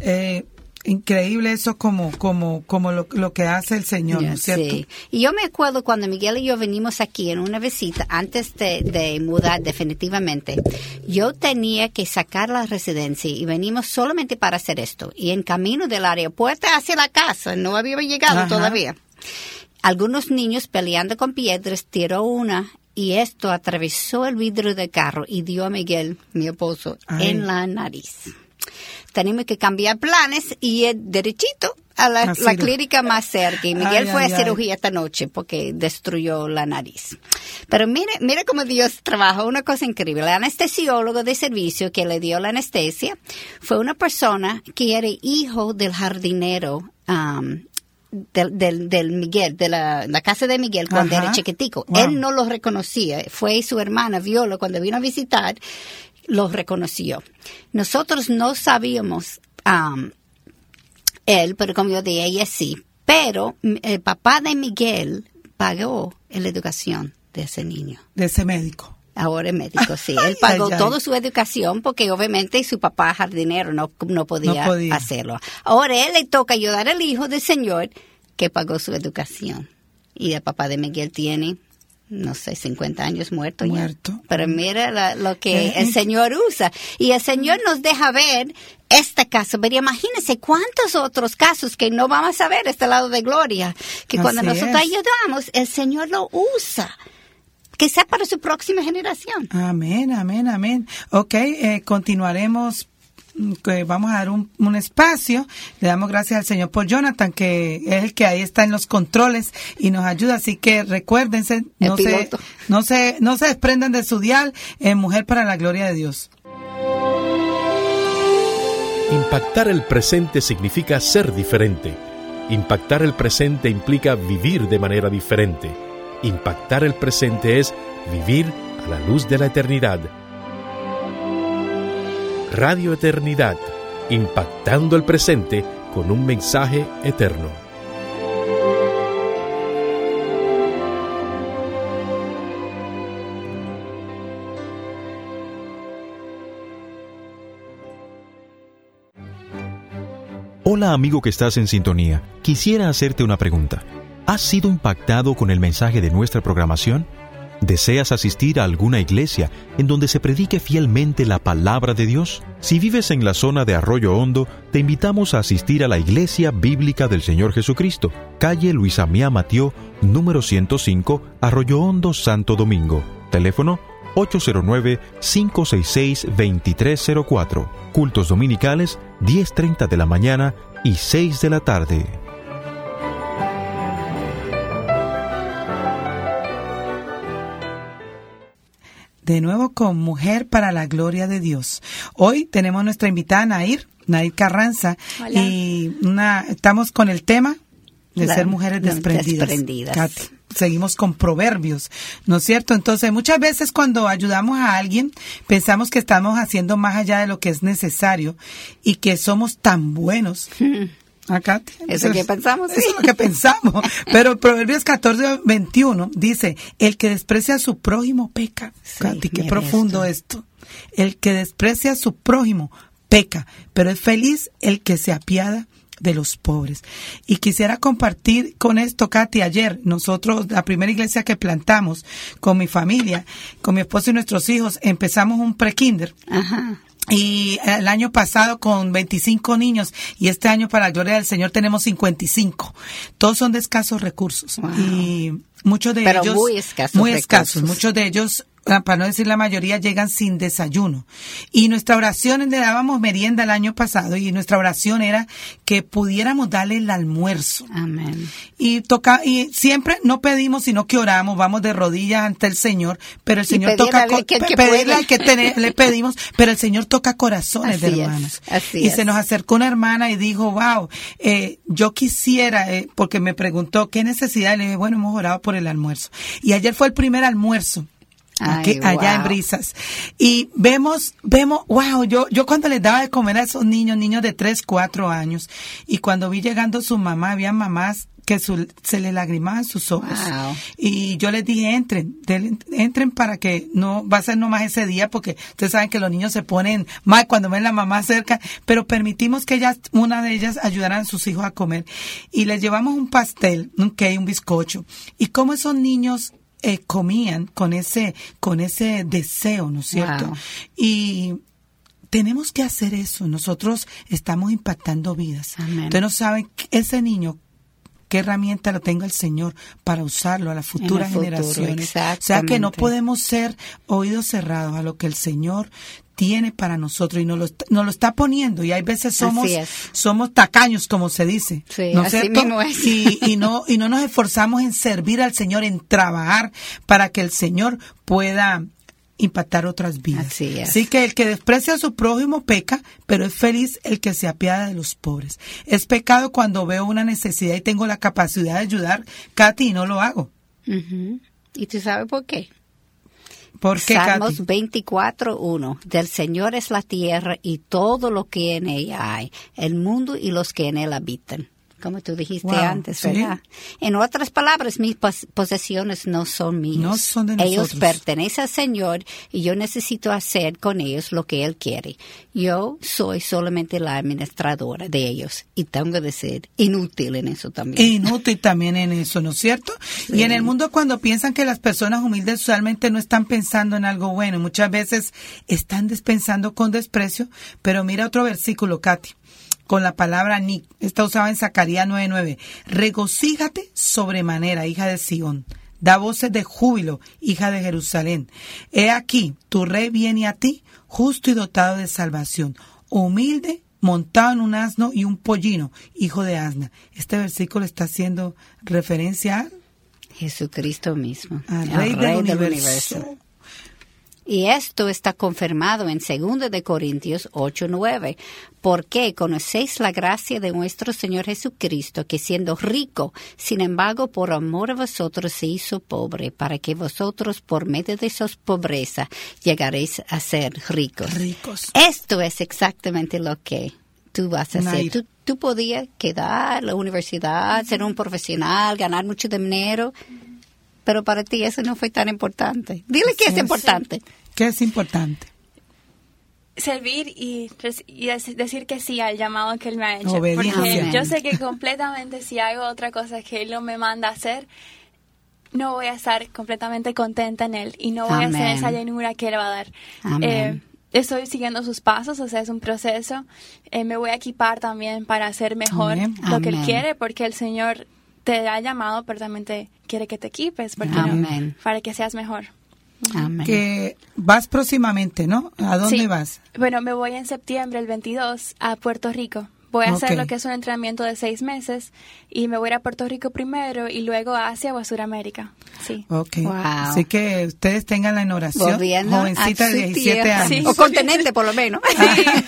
Eh, increíble eso como como como lo, que hace el Señor, ¿no es cierto? Sí. Y yo me acuerdo cuando Miguel y yo venimos aquí en una visita antes de, mudar definitivamente. Yo tenía que sacar la residencia y venimos solamente para hacer esto. Y en camino del aeropuerto hacia la casa, no había llegado todavía. Algunos niños peleando con piedras tiró una y esto atravesó el vidrio del carro y dio a Miguel, mi esposo, en la nariz tenemos que cambiar planes y ir derechito a la, clínica más cerca. Y Miguel fue a cirugía esta noche porque destruyó la nariz. Pero mire, mire cómo Dios trabaja, una cosa increíble. El anestesiólogo de servicio que le dio la anestesia fue una persona que era hijo del jardinero um, del, del, Miguel, de la, casa de Miguel cuando era chiquitico. Él no lo reconocía. Fue su hermana Viola cuando vino a visitar lo reconoció. Nosotros no sabíamos um, él, pero como yo dije, ella sí. Pero el papá de Miguel pagó la educación de ese niño. De ese médico. Ahora es médico, sí. Él pagó toda su educación porque obviamente su papá jardinero no, no, podía, hacerlo. Ahora él le toca ayudar al hijo del señor que pagó su educación. Y el papá de Miguel tiene no sé, 50 años muerto, muerto. Pero mira lo que el Señor usa. Y el Señor nos deja ver este caso. Pero imagínense cuántos otros casos que no vamos a ver este lado de gloria. Que cuando nosotros ayudamos, el Señor lo usa que sea para su próxima generación. Amén, amén, amén. Ok, eh, continuaremos que vamos a dar un, un, espacio. Le damos gracias al Señor por Jonathan, que es el que ahí está en los controles y nos ayuda. Así que recuérdense, no se, no se, no se desprendan de su dial en Mujer para la Gloria de Dios. Impactar el presente significa ser diferente. Impactar el presente implica vivir de manera diferente. Impactar el presente es vivir a la luz de la eternidad Radio Eternidad, impactando el presente con un mensaje eterno. Hola amigo que estás en sintonía, quisiera hacerte una pregunta. ¿Has sido impactado con el mensaje de nuestra programación? ¿Deseas asistir a alguna iglesia en donde se predique fielmente la palabra de Dios? Si vives en la zona de Arroyo Hondo, te invitamos a asistir a la Iglesia Bíblica del Señor Jesucristo, calle Luisa Mía Matió, número 105, Arroyo Hondo, Santo Domingo. Teléfono 809-566-2304. Cultos dominicales 10.30 de la mañana y 6 de la tarde. De nuevo con Mujer para la Gloria de Dios. Hoy tenemos nuestra invitada Nair, Nair Carranza, y una, estamos con el tema de ser mujeres desprendidas. seguimos con proverbios, ¿no es cierto? Entonces, muchas veces cuando ayudamos a alguien, pensamos que estamos haciendo más allá de lo que es necesario y que somos tan buenos. Acá, eso es lo que pensamos. Eso es lo que pensamos. Pero Proverbios 14, 21 dice, el que desprecia a su prójimo peca. Katy, qué profundo esto. El que desprecia a su prójimo peca, pero es feliz el que se apiada de los pobres. Y quisiera compartir con esto, Katy, ayer nosotros, la primera iglesia que plantamos con mi familia, con mi esposo y nuestros hijos, empezamos un pre-kinder. Ajá. Y el año pasado con 25 niños y este año para la gloria del Señor tenemos 55. Todos son de escasos recursos y muchos de ellos muy escasos, muy escasos. Muchos de ellos para no decir la mayoría, llegan sin desayuno. Y nuestra oración, le dábamos merienda el año pasado y nuestra oración era que pudiéramos darle el almuerzo. Amén. Y toca, y siempre no pedimos, sino que oramos, vamos de rodillas ante el Señor, pero el Señor toca, que, que pedirle que le pedimos, pero el Señor toca corazones de hermanos. y se nos acercó una hermana y dijo, wow, eh, yo quisiera, eh, porque me preguntó qué necesidad, y le dije, bueno, hemos orado por el almuerzo. Y ayer fue el primer almuerzo allá en Brisas. Y vemos, vemos, wow, yo, yo cuando les daba de comer a esos niños, niños de 3, 4 años, y cuando vi llegando su mamá, había mamás que se le lagrimaban sus ojos. Y yo les dije, entren, entren para que no, va a ser nomás ese día, porque ustedes saben que los niños se ponen mal cuando ven la mamá cerca, pero permitimos que ellas, una de ellas ayudaran a sus hijos a comer. Y les llevamos un pastel, un cake, un bizcocho. Y como esos niños eh, comían con ese, con ese deseo, ¿no es cierto? Y tenemos que hacer eso. Nosotros estamos impactando vidas. Ustedes no saben ese niño qué herramienta lo tenga el Señor para usarlo a las futuras generaciones. O sea que no podemos ser oídos cerrados a lo que el Señor tiene para nosotros y nos lo, nos lo está poniendo y hay veces somos somos tacaños como se dice ¿no es cierto? Y, y, no y no nos esforzamos en servir al Señor en trabajar para que el Señor pueda impactar otras vidas. Así, que el que desprecia a su prójimo peca, pero es feliz el que se apiada de los pobres. Es pecado cuando veo una necesidad y tengo la capacidad de ayudar, Katy, y no lo hago. ¿Y tú sabes por qué? ¿Por qué, Salmos 24.1. Del Señor es la tierra y todo lo que en ella hay, el mundo y los que en él habitan como tú dijiste antes, ¿verdad? En otras palabras, mis posesiones no son mías. No son de Ellos pertenecen al Señor y yo necesito hacer con ellos lo que Él quiere. Yo soy solamente la administradora de ellos y tengo que ser inútil en eso también. Inútil también en eso, ¿no es cierto? Y en el mundo cuando piensan que las personas humildes usualmente no están pensando en algo bueno, muchas veces están despensando con desprecio, pero mira otro versículo, Katy con la palabra ni. Está usada en Zacarías 9:9. Regocíjate sobremanera, hija de Sión. Da voces de júbilo, hija de Jerusalén. He aquí, tu rey viene a ti, justo y dotado de salvación, humilde, montado en un asno y un pollino, hijo de asna. Este versículo está haciendo referencia a Jesucristo mismo, al Rey, del, universo. Y esto está confirmado en 2 de Corintios 8:9, porque conocéis la gracia de nuestro Señor Jesucristo, que siendo rico, sin embargo, por amor a vosotros se hizo pobre, para que vosotros por medio de su pobreza llegaréis a ser ricos. Ricos. Esto es exactamente lo que tú vas a hacer. Tú, tú podías quedar en la universidad, ser un profesional, ganar mucho dinero, pero para ti eso no fue tan importante. Dile que es importante. ¿Qué es importante? Servir y, decir que sí al llamado que Él me ha hecho. Porque yo sé que completamente si hago otra cosa que Él no me manda a hacer, no voy a estar completamente contenta en Él y no voy a hacer esa llenura que Él va a dar. Eh, estoy siguiendo sus pasos, o sea, es un proceso. Eh, me voy a equipar también para hacer mejor lo que Él quiere, porque el Señor te ha llamado, pero también te quiere que te equipes para que seas mejor. Amén. Que vas próximamente, ¿no? ¿A dónde vas? Bueno, me voy en septiembre, el 22, a Puerto Rico. Voy a hacer lo que es un entrenamiento de seis meses y me voy a ir a Puerto Rico primero y luego a Asia o a Sudamérica. Sí. Ok. Así que ustedes tengan la inauguración. jovencita de 17 años. O continente, por lo menos.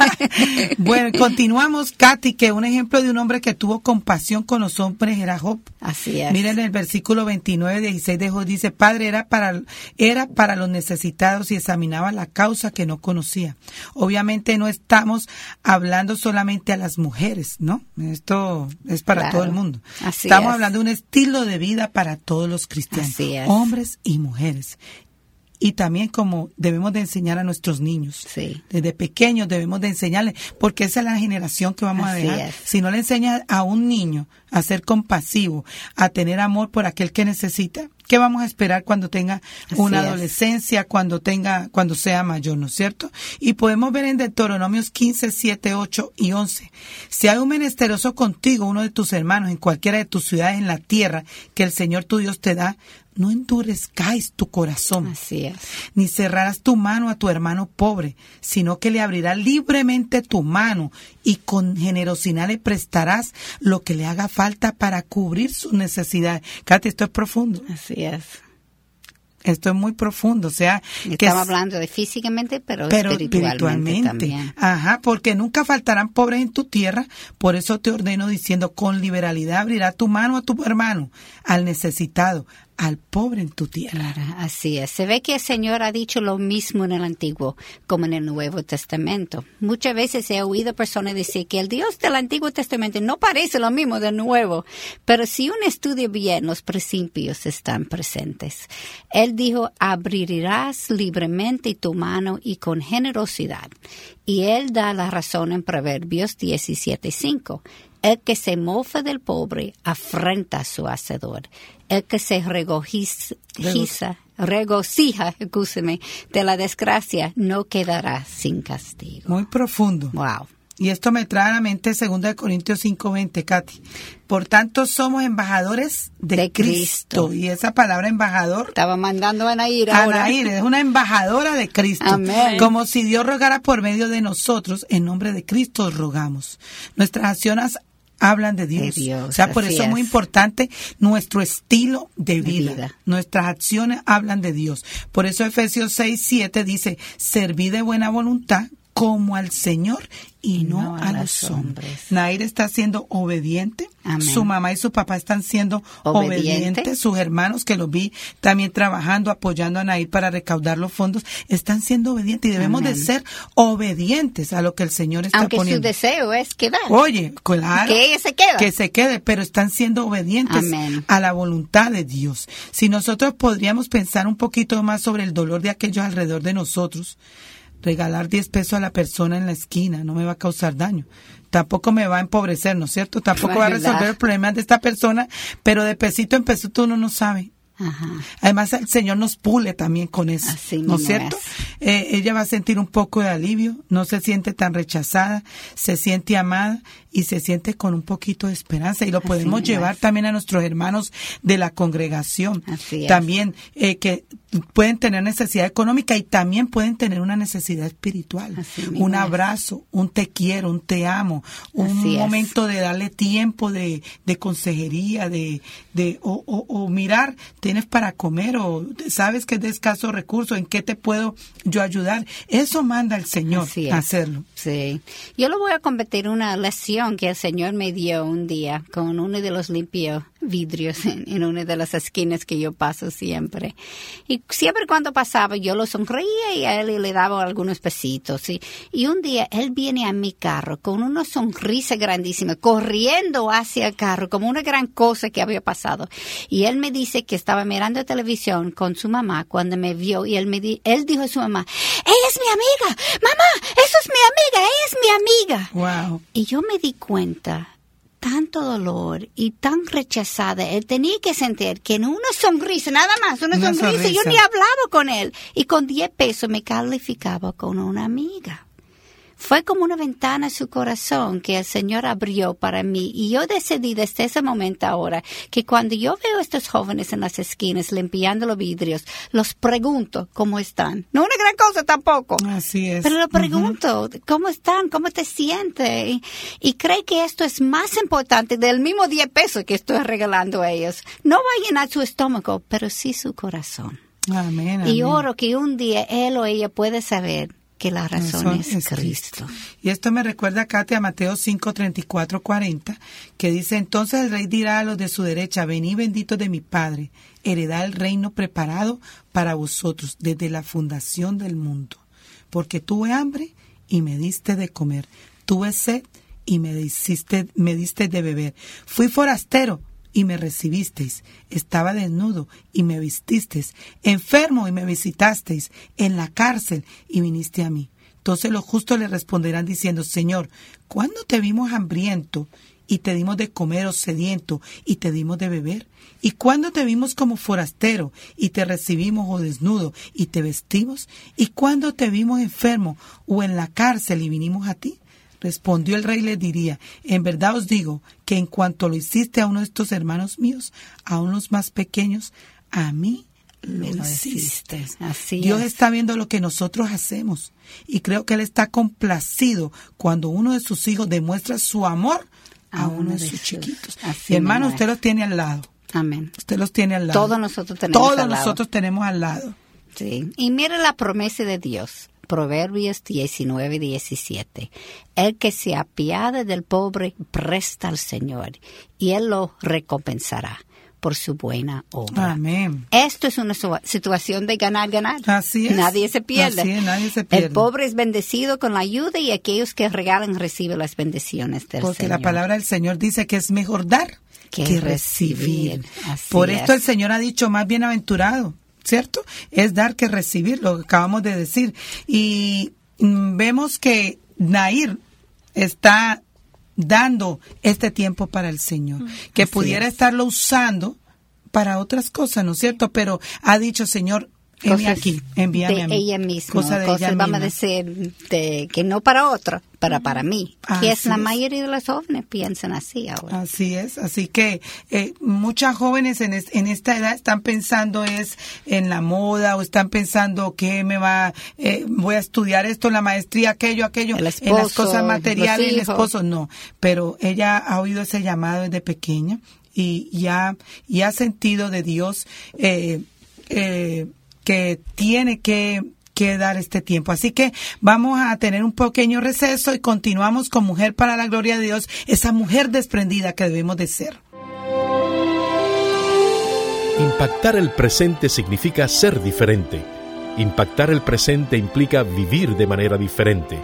bueno, continuamos. Katy, que un ejemplo de un hombre que tuvo compasión con los hombres era Job. Así es. Miren el versículo 29, 16 de Job dice, Padre, era para, era para los necesitados y examinaba la causa que no conocía. Obviamente no estamos hablando solamente a las mujeres, ¿no? Esto es para todo el mundo. estamos hablando de un estilo de vida para todos los cristianos, hombres y mujeres y también como debemos de enseñar a nuestros niños. Sí. Desde pequeños debemos de enseñarles, porque esa es la generación que vamos a dejar. Si no le enseñas a un niño a ser compasivo, a tener amor por aquel que necesita, ¿qué vamos a esperar cuando tenga una adolescencia, cuando tenga, cuando sea mayor, ¿no es cierto? Y podemos ver en Deuteronomios 15, 7, 8 y 11. Si hay un menesteroso contigo, uno de tus hermanos, en cualquiera de tus ciudades en la tierra, que el Señor tu Dios te da, no endurezcáis tu corazón, Así es. ni cerrarás tu mano a tu hermano pobre, sino que le abrirás libremente tu mano y con generosidad le prestarás lo que le haga falta para cubrir sus necesidades. Katy, esto es profundo. Así es. Esto es muy profundo, o sea, que estamos hablando de físicamente, pero, espiritualmente, También. Ajá, porque nunca faltarán pobres en tu tierra, por eso te ordeno diciendo, con liberalidad abrirá tu mano a tu hermano, al necesitado, al pobre en tu tierra. así es. Se ve que el Señor ha dicho lo mismo en el Antiguo como en el Nuevo Testamento. Muchas veces he oído personas decir que el Dios del Antiguo Testamento no parece lo mismo del Nuevo, pero si uno estudia bien, los principios están presentes. Él dijo, abrirás libremente tu mano y con generosidad. Y él da la razón en Proverbios 17.5. El que se mofa del pobre afrenta a su hacedor. El que se regocija, regocija, escúcheme, de la desgracia no quedará sin castigo. Muy profundo. Wow. Y esto me trae a la mente 2 Corintios 5:20, Katy. Por tanto, somos embajadores de, Cristo. Y esa palabra embajador. Estaba mandando a Anaír ahora. Anaír es una embajadora de Cristo. Amén. Como si Dios rogara por medio de nosotros, en nombre de Cristo rogamos. Nuestras acciones hablan de Dios. o sea, por eso es muy importante nuestro estilo de vida. Nuestras acciones hablan de Dios. Por eso Efesios 6, 7 dice, serví de buena voluntad como al Señor y no, a, los hombres. Nair está siendo obediente. Su mamá y su papá están siendo obedientes. Sus hermanos que los vi también trabajando, apoyando a Nair para recaudar los fondos, están siendo obedientes y debemos de ser obedientes a lo que el Señor está Aunque poniendo. su deseo es quedar. Oye, claro. Que ella se quede. Que se quede, pero están siendo obedientes a la voluntad de Dios. Si nosotros podríamos pensar un poquito más sobre el dolor de aquellos alrededor de nosotros, regalar 10 pesos a la persona en la esquina no me va a causar daño. Tampoco me va a empobrecer, ¿no es cierto? Tampoco va a resolver el problema de esta persona, pero de pesito en pesito uno no sabe. Además, el Señor nos pule también con eso, ¿no es cierto? Eh, ella va a sentir un poco de alivio, no se siente tan rechazada, se siente amada y se siente con un poquito de esperanza y lo podemos llevar también a nuestros hermanos de la congregación. También eh, que pueden tener necesidad económica y también pueden tener una necesidad espiritual. un abrazo, un te quiero, un te amo, un momento de darle tiempo de, de consejería, de, de o, o, mirar, tienes para comer o sabes que es de escaso recurso, en qué te puedo yo ayudar. Eso manda el Señor a hacerlo. Sí. Yo lo voy a convertir una lección que el Señor me dio un día con uno de los limpios vidrios en, una de las esquinas que yo paso siempre. Y siempre cuando pasaba yo lo sonreía y a él le daba algunos pesitos. Y, y un día él viene a mi carro con una sonrisa grandísima, corriendo hacia el carro como una gran cosa que había pasado. Y él me dice que estaba mirando televisión con su mamá cuando me vio y él, me él dijo a su mamá, ella es mi amiga, mamá, eso es mi amiga, ella es mi amiga. Wow. Y yo me di cuenta tanto dolor y tan rechazada, él tenía que sentir que en una sonrisa, nada más, una, sonrisa, yo ni hablaba con él. Y con 10 pesos me calificaba con una amiga. Fue como una ventana en su corazón que el Señor abrió para mí. Y yo decidí desde ese momento ahora que cuando yo veo a estos jóvenes en las esquinas limpiando los vidrios, los pregunto cómo están. No una gran cosa tampoco. Así es. Pero lo pregunto, ¿cómo están? ¿Cómo te sientes? Y, cree que esto es más importante del mismo 10 pesos que estoy regalando a ellos. No va a llenar su estómago, pero sí su corazón. Amén, Y oro que un día él o ella puede saber que la razón, es, Cristo. Y esto me recuerda, Katia, a Mateo 5, 34, 40, que dice, entonces el rey dirá a los de su derecha, vení bendito de mi Padre, heredad el reino preparado para vosotros desde la fundación del mundo. Porque tuve hambre y me diste de comer, tuve sed y me, me diste de beber, fui forastero y me recibisteis, estaba desnudo y me vististeis, enfermo y me visitasteis, en la cárcel y viniste a mí. Entonces los justos le responderán diciendo, Señor, ¿cuándo te vimos hambriento y te dimos de comer o sediento y te dimos de beber? ¿Y cuándo te vimos como forastero y te recibimos o desnudo y te vestimos? ¿Y cuándo te vimos enfermo o en la cárcel y vinimos a ti? Respondió el rey y le diría, en verdad os digo que en cuanto lo hiciste a uno de estos hermanos míos, a unos más pequeños, a mí lo, hiciste. Dios está viendo lo que nosotros hacemos y creo que Él está complacido cuando uno de sus hijos demuestra su amor a, uno, de sus, chiquitos. y hermano, usted los tiene al lado. Amén. Usted los tiene al lado. Todos nosotros tenemos Todos al lado. nosotros tenemos al lado. Sí. Y mire la promesa de Dios. Proverbios 19, 17. El que se apiade del pobre presta al Señor y Él lo recompensará por su buena obra. Amén. Esto es una situación de ganar, ganar. Así es. Nadie se pierde. Así es, nadie se pierde. El pobre es bendecido con la ayuda y aquellos que regalan reciben las bendiciones del Señor. Porque la palabra del Señor dice que es mejor dar que, recibir. Por esto el Señor ha dicho más bienaventurado ¿cierto? Es dar que recibir, lo que acabamos de decir. Y mm, vemos que Nair está dando este tiempo para el Señor, mm. que pudiera estarlo usando para otras cosas, ¿no es cierto? Pero ha dicho, Señor, Envíame aquí, envíame a mí. ella misma, cosa de ella vamos a decir de, que no para otro, para para mí. que es la mayoría de los jóvenes piensan así ahora. Así es, así que eh, muchas jóvenes en, en esta edad están pensando es en la moda o están pensando que me va, eh, voy a estudiar esto, la maestría, aquello, aquello, en las cosas materiales, el esposo, no. Pero ella ha oído ese llamado desde pequeña y ya y ha sentido de Dios eh, eh, que tiene que, dar este tiempo. Así que vamos a tener un pequeño receso y continuamos con Mujer para la Gloria de Dios, esa mujer desprendida que debemos de ser. Impactar el presente significa ser diferente. Impactar el presente implica vivir de manera diferente.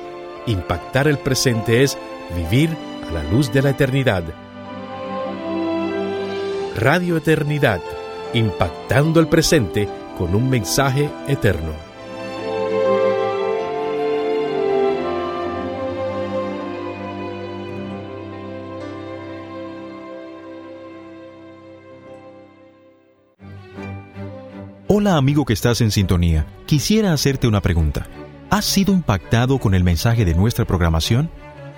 Impactar el presente es vivir a la luz de la eternidad. Radio Eternidad, impactando el presente con un mensaje eterno. Hola amigo que estás en sintonía, quisiera hacerte una pregunta. ¿Has sido impactado con el mensaje de nuestra programación?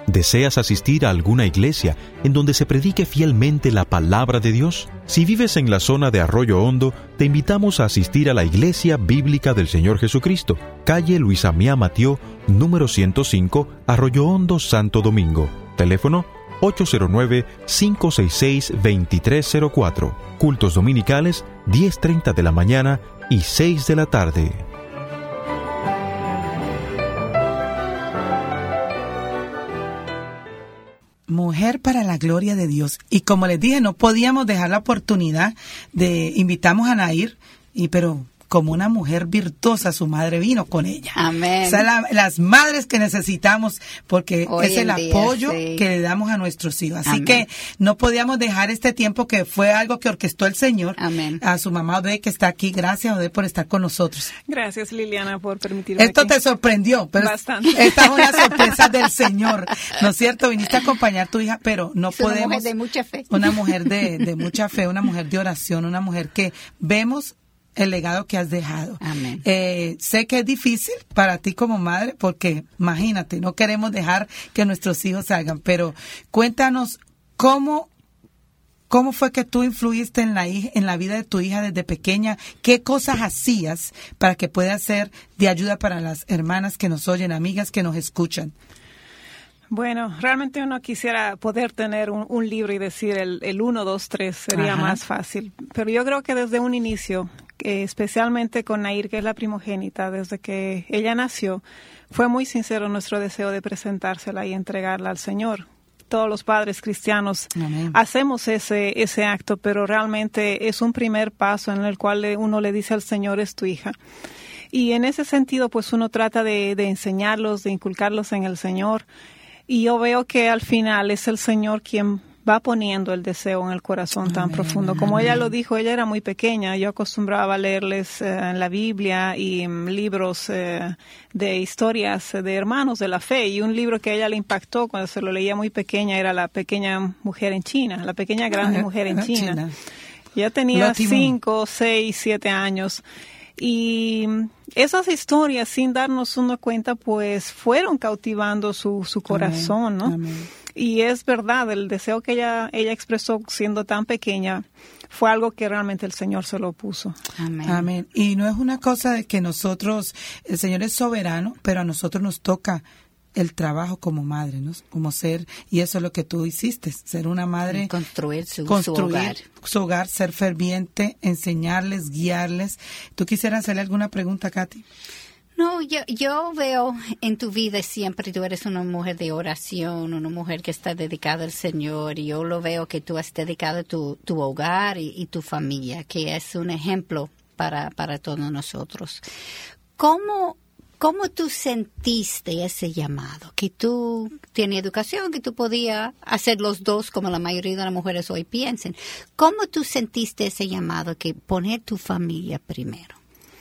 ¿Deseas asistir a alguna iglesia en donde se predique fielmente la palabra de Dios? Si vives en la zona de Arroyo Hondo, te invitamos a asistir a la Iglesia Bíblica del Señor Jesucristo, calle Luisa Mía Matió, número 105, Arroyo Hondo, Santo Domingo. Teléfono 809-566-2304. Cultos dominicales 10.30 de la mañana y 6 de la tarde. Para la gloria de Dios. Y como les dije, no podíamos dejar la oportunidad de invitamos a Nair, y pero como una mujer virtuosa, su madre vino con ella. Amén. O sea, las madres que necesitamos, porque es el apoyo que le damos a nuestros hijos. Así que no podíamos dejar este tiempo que fue algo que orquestó el Señor. Amén. A su mamá Ode que está aquí. Gracias, Ode, por estar con nosotros. Gracias, Liliana, por permitirme. Esto te sorprendió, pero Bastante. esta es una sorpresa del Señor. ¿No es cierto? Viniste a acompañar a tu hija, pero no podemos. Una mujer de mucha fe. Una mujer de, de mucha fe, una mujer de oración, una mujer que vemos el legado que has dejado. Amén. Eh, sé que es difícil para ti como madre, porque imagínate, no queremos dejar que nuestros hijos salgan, pero cuéntanos cómo ¿Cómo fue que tú influiste en la, en la vida de tu hija desde pequeña? ¿Qué cosas hacías para que pueda ser de ayuda para las hermanas que nos oyen, amigas que nos escuchan? Bueno, realmente uno quisiera poder tener un, libro y decir el, el 1, 2, 3 sería más fácil. Pero yo creo que desde un inicio, eh, especialmente con Nair, que es la primogénita, desde que ella nació, fue muy sincero nuestro deseo de presentársela y entregarla al Señor todos los padres cristianos hacemos ese, ese acto, pero realmente es un primer paso en el cual uno le dice al Señor, es tu hija. Y en ese sentido, pues uno trata de, de enseñarlos, de inculcarlos en el Señor. Y yo veo que al final es el Señor quien va poniendo el deseo en el corazón tan profundo. Como ella lo dijo, ella era muy pequeña, yo acostumbraba a leerles eh, en la Biblia y mm, libros eh, de historias de hermanos de la fe y un libro que a ella le impactó cuando se lo leía muy pequeña era La pequeña mujer en China, La pequeña grande ah, mujer en ah, China. Ya tenía cinco, seis, siete años. Y esas historias, sin darnos una cuenta, pues fueron cautivando su, su corazón, ¿no? Y es verdad, el deseo que ella, ella expresó siendo tan pequeña fue algo que realmente el Señor se lo puso. Amén. Amén. Y no es una cosa de que nosotros, el Señor es soberano, pero a nosotros nos toca el trabajo como madre, ¿no? Como ser, y eso es lo que tú hiciste, ser una madre. construir su, hogar. Su hogar, ser ferviente, enseñarles, guiarles. ¿Tú quisieras hacerle alguna pregunta, Katy? No, yo, yo veo en tu vida siempre tú eres una mujer de oración, una mujer que está dedicada al Señor y yo lo veo que tú has dedicado tu, tu hogar y, tu familia, que es un ejemplo para, para todos nosotros. ¿Cómo, ¿Cómo tú sentiste ese llamado? Que tú tienes educación, que tú podías hacer los dos como la mayoría de las mujeres hoy piensan. ¿Cómo tú sentiste ese llamado que poner tu familia primero?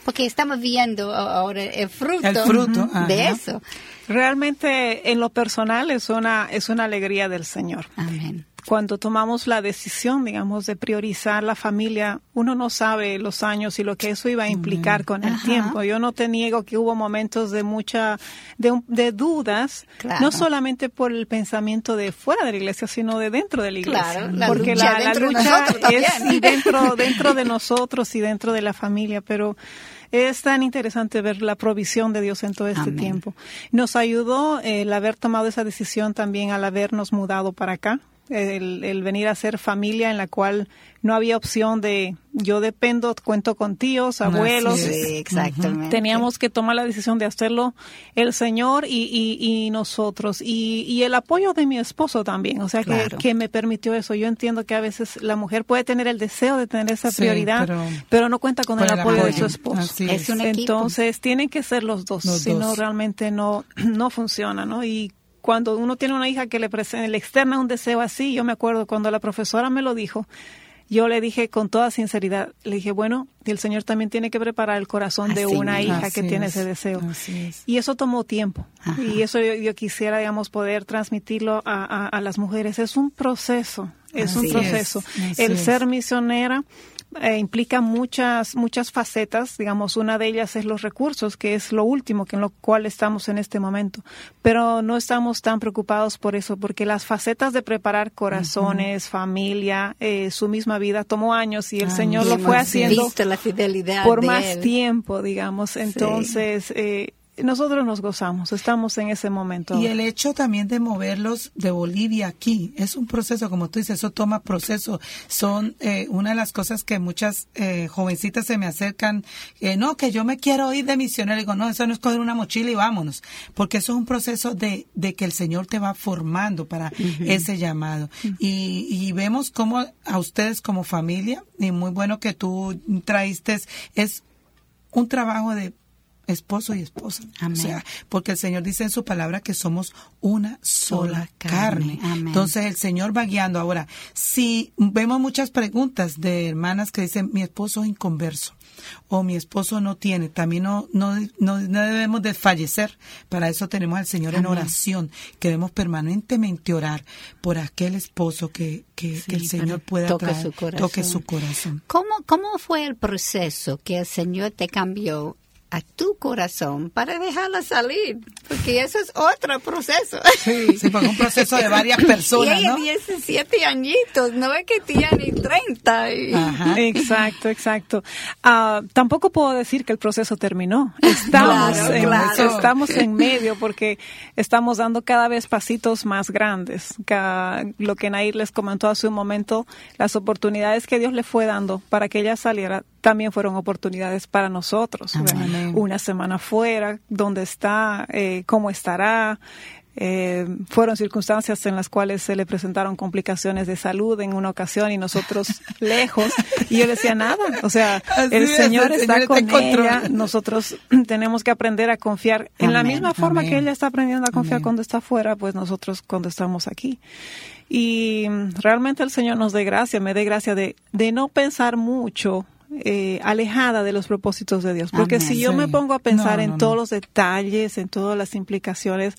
porque estamos viendo ahora el fruto, de eso. Realmente en lo personal es una es una alegría del Señor. Amén cuando tomamos la decisión, digamos, de priorizar la familia, uno no sabe los años y lo que eso iba a implicar con el tiempo. Yo no te niego que hubo momentos de mucha, de, dudas, no solamente por el pensamiento de fuera de la iglesia, sino de dentro de la iglesia. porque la, lucha es dentro, dentro de nosotros y dentro de la familia, pero es tan interesante ver la provisión de Dios en todo este tiempo. Nos ayudó el haber tomado esa decisión también al habernos mudado para acá el, venir a ser familia en la cual no había opción de yo dependo, cuento con tíos, abuelos. Sí, exactamente. Teníamos que tomar la decisión de hacerlo el Señor y, y, nosotros. Y, el apoyo de mi esposo también, o sea, que, que, me permitió eso. Yo entiendo que a veces la mujer puede tener el deseo de tener esa prioridad, pero, no cuenta con el, apoyo, de su esposo. Es. un Entonces, tienen que ser los dos, si no realmente no, no funciona, ¿no? Y cuando uno tiene una hija que le, le externa un deseo así, yo me acuerdo cuando la profesora me lo dijo, yo le dije con toda sinceridad, le dije, bueno, el Señor también tiene que preparar el corazón de una hija que tiene ese deseo. Y eso tomó tiempo. Y eso yo, quisiera, digamos, poder transmitirlo a, las mujeres. Es un proceso, es un proceso. el ser misionera eh, implica muchas, muchas facetas. Digamos, una de ellas es los recursos, que es lo último que en lo cual estamos en este momento. Pero no estamos tan preocupados por eso, porque las facetas de preparar corazones, familia, eh, su misma vida, tomó años y el Señor lo fue haciendo la fidelidad por más tiempo, digamos. Entonces, eh, nosotros nos gozamos, estamos en ese momento. Y el hecho también de moverlos de Bolivia aquí, es un proceso, como tú dices, eso toma proceso. Son eh, una de las cosas que muchas eh, jovencitas se me acercan, eh, no, que yo me quiero ir de misionero. Digo, no, eso no es coger una mochila y vámonos, porque eso es un proceso de, de que el Señor te va formando para ese llamado. y, y vemos cómo a ustedes como familia, y muy bueno que tú traíste, es un trabajo de esposo y esposa. O sea, porque el Señor dice en su palabra que somos una sola, carne. Entonces el Señor va guiando. Ahora, si vemos muchas preguntas de hermanas que dicen, mi esposo es inconverso o mi esposo no tiene, también no, no, no, debemos desfallecer. Para eso tenemos al Señor en oración, que debemos permanentemente orar por aquel esposo que, que, el Señor pueda toque su corazón. toque su corazón. ¿Cómo, ¿Cómo fue el proceso que el Señor te cambió a tu corazón para dejarla salir, porque eso es otro proceso. Sí, sí porque un proceso de varias personas, y ¿no? 17 añitos, no es que tiene 30. Exacto, exacto. Uh, tampoco puedo decir que el proceso terminó. Estamos, en, estamos en medio porque estamos dando cada vez pasitos más grandes. lo que Nair les comentó hace un momento, las oportunidades que Dios le fue dando para que ella saliera también fueron oportunidades para nosotros. Una semana fuera, dónde está, eh, cómo estará. Eh, fueron circunstancias en las cuales se le presentaron complicaciones de salud en una ocasión y nosotros lejos y yo decía nada o sea el, Señor está con ella nosotros tenemos que aprender a confiar en la misma forma que ella está aprendiendo a confiar cuando está afuera pues nosotros cuando estamos aquí. Y realmente el Señor nos dé gracia me dé gracia de, de no pensar mucho eh, alejada de los propósitos de Dios. Porque si yo me pongo a pensar en todos los detalles, en todas las implicaciones,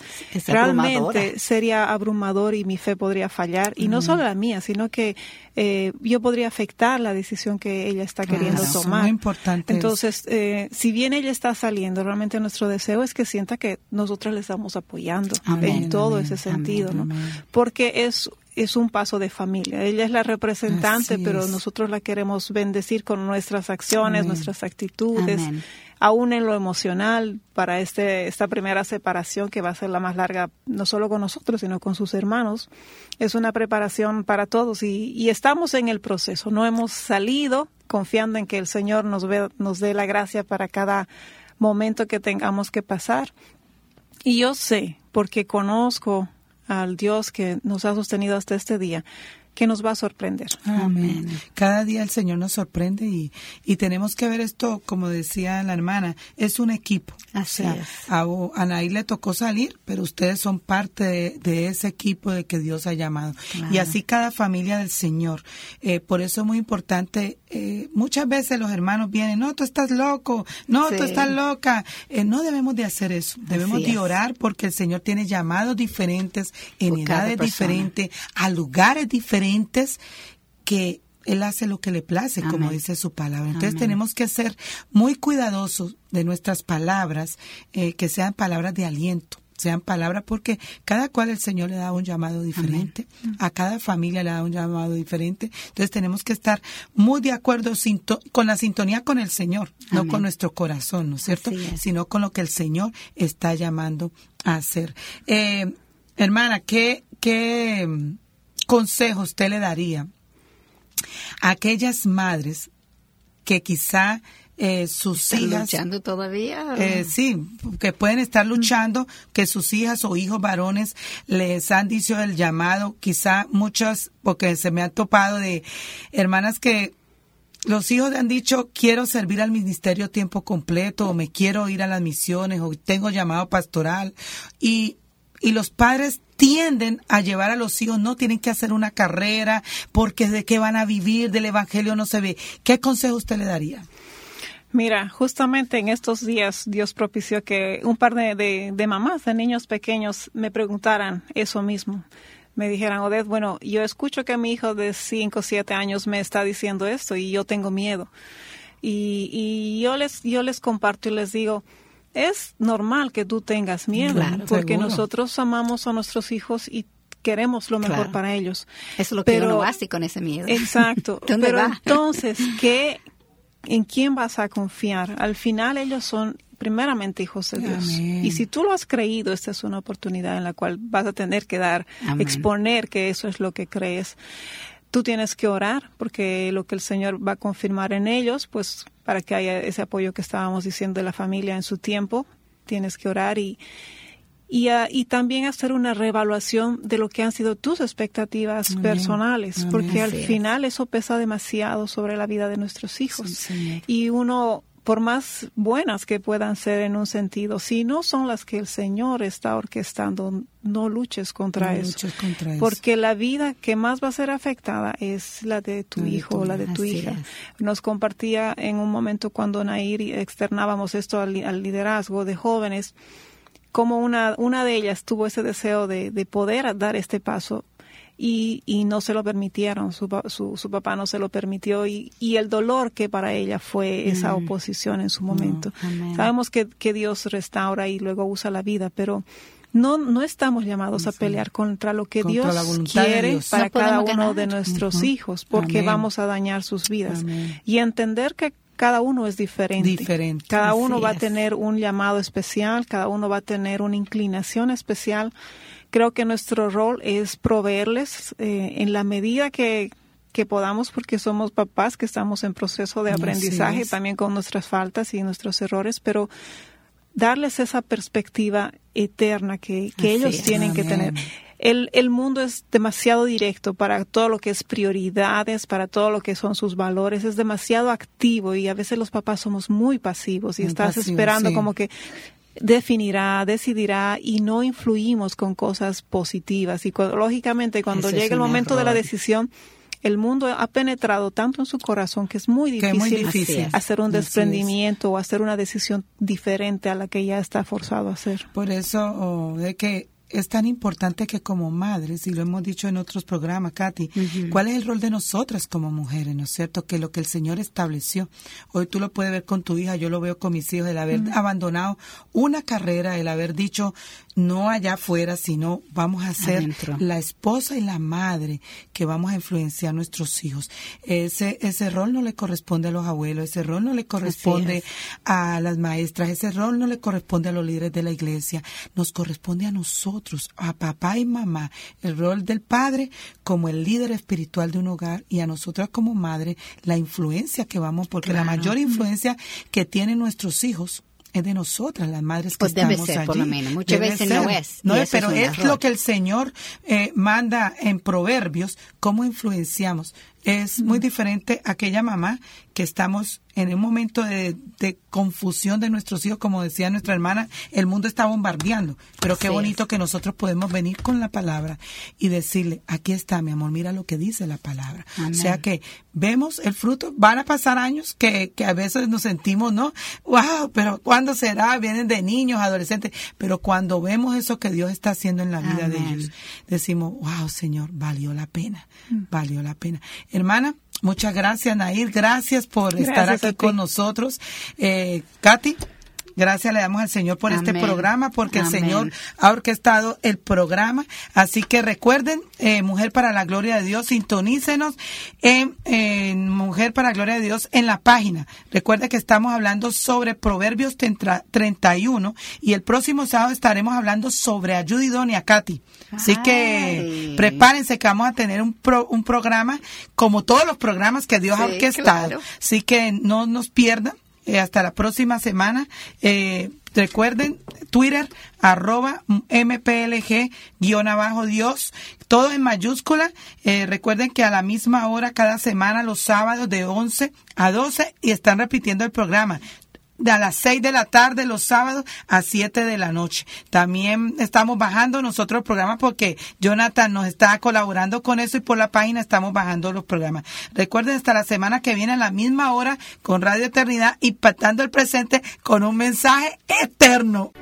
realmente sería abrumador y mi fe podría fallar. Y no solo la mía, sino que eh, yo podría afectar la decisión que ella está queriendo tomar. Muy importante. Entonces, eh, si bien ella está saliendo, realmente nuestro deseo es que sienta que nosotros le estamos apoyando en todo ese sentido, ¿no? Porque es es un paso de familia. Ella es la representante, pero nosotros la queremos bendecir con nuestras acciones, nuestras actitudes, aún en lo emocional, para este, esta primera separación que va a ser la más larga, no solo con nosotros, sino con sus hermanos. Es una preparación para todos y, y estamos en el proceso. No hemos salido confiando en que el Señor nos, ve, nos dé la gracia para cada momento que tengamos que pasar. Y yo sé, porque conozco al Dios que nos ha sostenido hasta este día, que nos va a sorprender. Amén. Cada día el Señor nos sorprende y, y tenemos que ver esto, como decía la hermana, es un equipo. Así A Anaí le tocó salir, pero ustedes son parte de, ese equipo de que Dios ha llamado. Y así cada familia del Señor. Eh, por eso es muy importante, eh, muchas veces los hermanos vienen, no, tú estás loco, no, tú estás loca. Eh, no debemos de hacer eso, debemos de orar porque el Señor tiene llamados diferentes, en edades diferentes, a lugares diferentes que él hace lo que le place, como dice su palabra. Entonces tenemos que ser muy cuidadosos de nuestras palabras, eh, que sean palabras de aliento, sean palabras porque cada cual el Señor le da un llamado diferente, a cada familia le da un llamado diferente. Entonces tenemos que estar muy de acuerdo con la sintonía con el Señor, no con nuestro corazón, ¿no es cierto? Sino con lo que el Señor está llamando a hacer. Eh, hermana, ¿qué, qué consejo usted le daría a aquellas madres que quizá eh, sus hijas luchando todavía eh, sí que pueden estar luchando que sus hijas o hijos varones les han dicho el llamado quizá muchas porque se me han topado de hermanas que los hijos han dicho quiero servir al ministerio tiempo completo o me quiero ir a las misiones o tengo llamado pastoral y y los padres tienden a llevar a los hijos, no tienen que hacer una carrera porque de qué van a vivir, del Evangelio no se ve. ¿Qué consejo usted le daría? Mira, justamente en estos días Dios propició que un par de, de, mamás de niños pequeños me preguntaran eso mismo. Me dijeran, Odette, bueno, yo escucho que mi hijo de 5 o 7 años me está diciendo esto y yo tengo miedo. Y, y yo, les, yo les comparto y les digo, es normal que tú tengas miedo, porque nosotros amamos a nuestros hijos y queremos lo mejor para ellos. Eso es lo que uno hace con ese miedo. Exacto. pero entonces, ¿qué, ¿en quién vas a confiar? Al final ellos son primeramente hijos de Dios. Y si tú lo has creído, esta es una oportunidad en la cual vas a tener que dar, exponer que eso es lo que crees. Tú tienes que orar porque lo que el Señor va a confirmar en ellos, pues para que haya ese apoyo que estábamos diciendo de la familia en su tiempo, tienes que orar y, y, ah, y, también hacer una reevaluación de lo que han sido tus expectativas personales, porque al final eso pesa demasiado sobre la vida de nuestros hijos. y uno por más buenas que puedan ser en un sentido, si no son las que el Señor está orquestando, no luches contra, eso, Porque la vida que más va a ser afectada es la de tu hijo o la de tu hija. Nos compartía en un momento cuando Nair externábamos esto al, liderazgo de jóvenes, como una, una de ellas tuvo ese deseo de, de poder dar este paso y, y no se lo permitieron, su, su, su, papá no se lo permitió y, y el dolor que para ella fue esa mm. oposición en su momento. Sabemos que, que Dios restaura y luego usa la vida, pero no, no estamos llamados a pelear contra lo que Dios quiere para cada uno de nuestros hijos, porque vamos a dañar sus vidas. Y entender que cada uno es diferente. diferente. Cada uno va a tener un llamado especial, cada uno va a tener una inclinación especial creo que nuestro rol es proveerles eh, en la medida que, que podamos, porque somos papás que estamos en proceso de aprendizaje también con nuestras faltas y nuestros errores, pero darles esa perspectiva eterna que, que ellos tienen que tener. El, el, mundo es demasiado directo para todo lo que es prioridades, para todo lo que son sus valores, es demasiado activo y a veces los papás somos muy pasivos y estás esperando como que definirá, decidirá y no influimos con cosas positivas. Y lógicamente cuando llega el momento de la decisión, el mundo ha penetrado tanto en su corazón que es muy difícil, hacer un desprendimiento o hacer una decisión diferente a la que ya está forzado a hacer. Por eso, de que es tan importante que como madres, y lo hemos dicho en otros programas, Katy, ¿cuál es el rol de nosotras como mujeres, no es cierto? Que lo que el Señor estableció. Hoy tú lo puedes ver con tu hija, yo lo veo con mis hijos, el haber abandonado una carrera, el haber dicho, no allá afuera, sino vamos a ser la esposa y la madre que vamos a influenciar a nuestros hijos. Ese, ese rol no le corresponde a los abuelos, ese rol no le corresponde a las maestras, ese rol no le corresponde a los líderes de la iglesia, nos corresponde a nosotros, a papá y mamá, el rol del padre como el líder espiritual de un hogar y a nosotras como madre la influencia que vamos, porque la mayor influencia que tienen nuestros hijos es de nosotras, las madres que pues debe ser, allí. por lo menos. Muchas veces no es. No es, pero es, lo que el Señor eh, manda en Proverbios, cómo influenciamos. Es muy diferente aquella mamá que estamos en un momento de, confusión de nuestros hijos, como decía nuestra hermana, el mundo está bombardeando, pero qué bonito que nosotros podemos venir con la palabra y decirle, aquí está mi amor, mira lo que dice la palabra. O sea que vemos el fruto, van a pasar años que, que a veces nos sentimos, ¿no? Wow, pero ¿cuándo será? Vienen de niños, adolescentes, pero cuando vemos eso que Dios está haciendo en la vida de ellos, decimos, wow, Señor, valió la pena, mm. valió la pena. Hermana, Muchas gracias, Nair. Gracias por estar aquí con nosotros. Eh, Katy. Gracias le damos al Señor por este programa, porque el Señor ha orquestado el programa. Así que recuerden, eh, Mujer para la Gloria de Dios, sintonícenos en, en, Mujer para la Gloria de Dios en la página. Recuerden que estamos hablando sobre Proverbios 31 y el próximo sábado estaremos hablando sobre ayuda idónea, Katy. Así que prepárense que vamos a tener un, un programa como todos los programas que Dios ha orquestado. Así que no nos pierdan eh, hasta la próxima semana. Eh, recuerden, Twitter, arroba MPLG, guion abajo Dios, todo en mayúscula. Eh, recuerden que a la misma hora cada semana, los sábados de 11 a 12, y están repitiendo el programa de a las 6 de la tarde los sábados a 7 de la noche. También estamos bajando nosotros el programa porque Jonathan nos está colaborando con eso y por la página estamos bajando los programas. Recuerden hasta la semana que viene a la misma hora con Radio Eternidad impactando el presente con un mensaje eterno.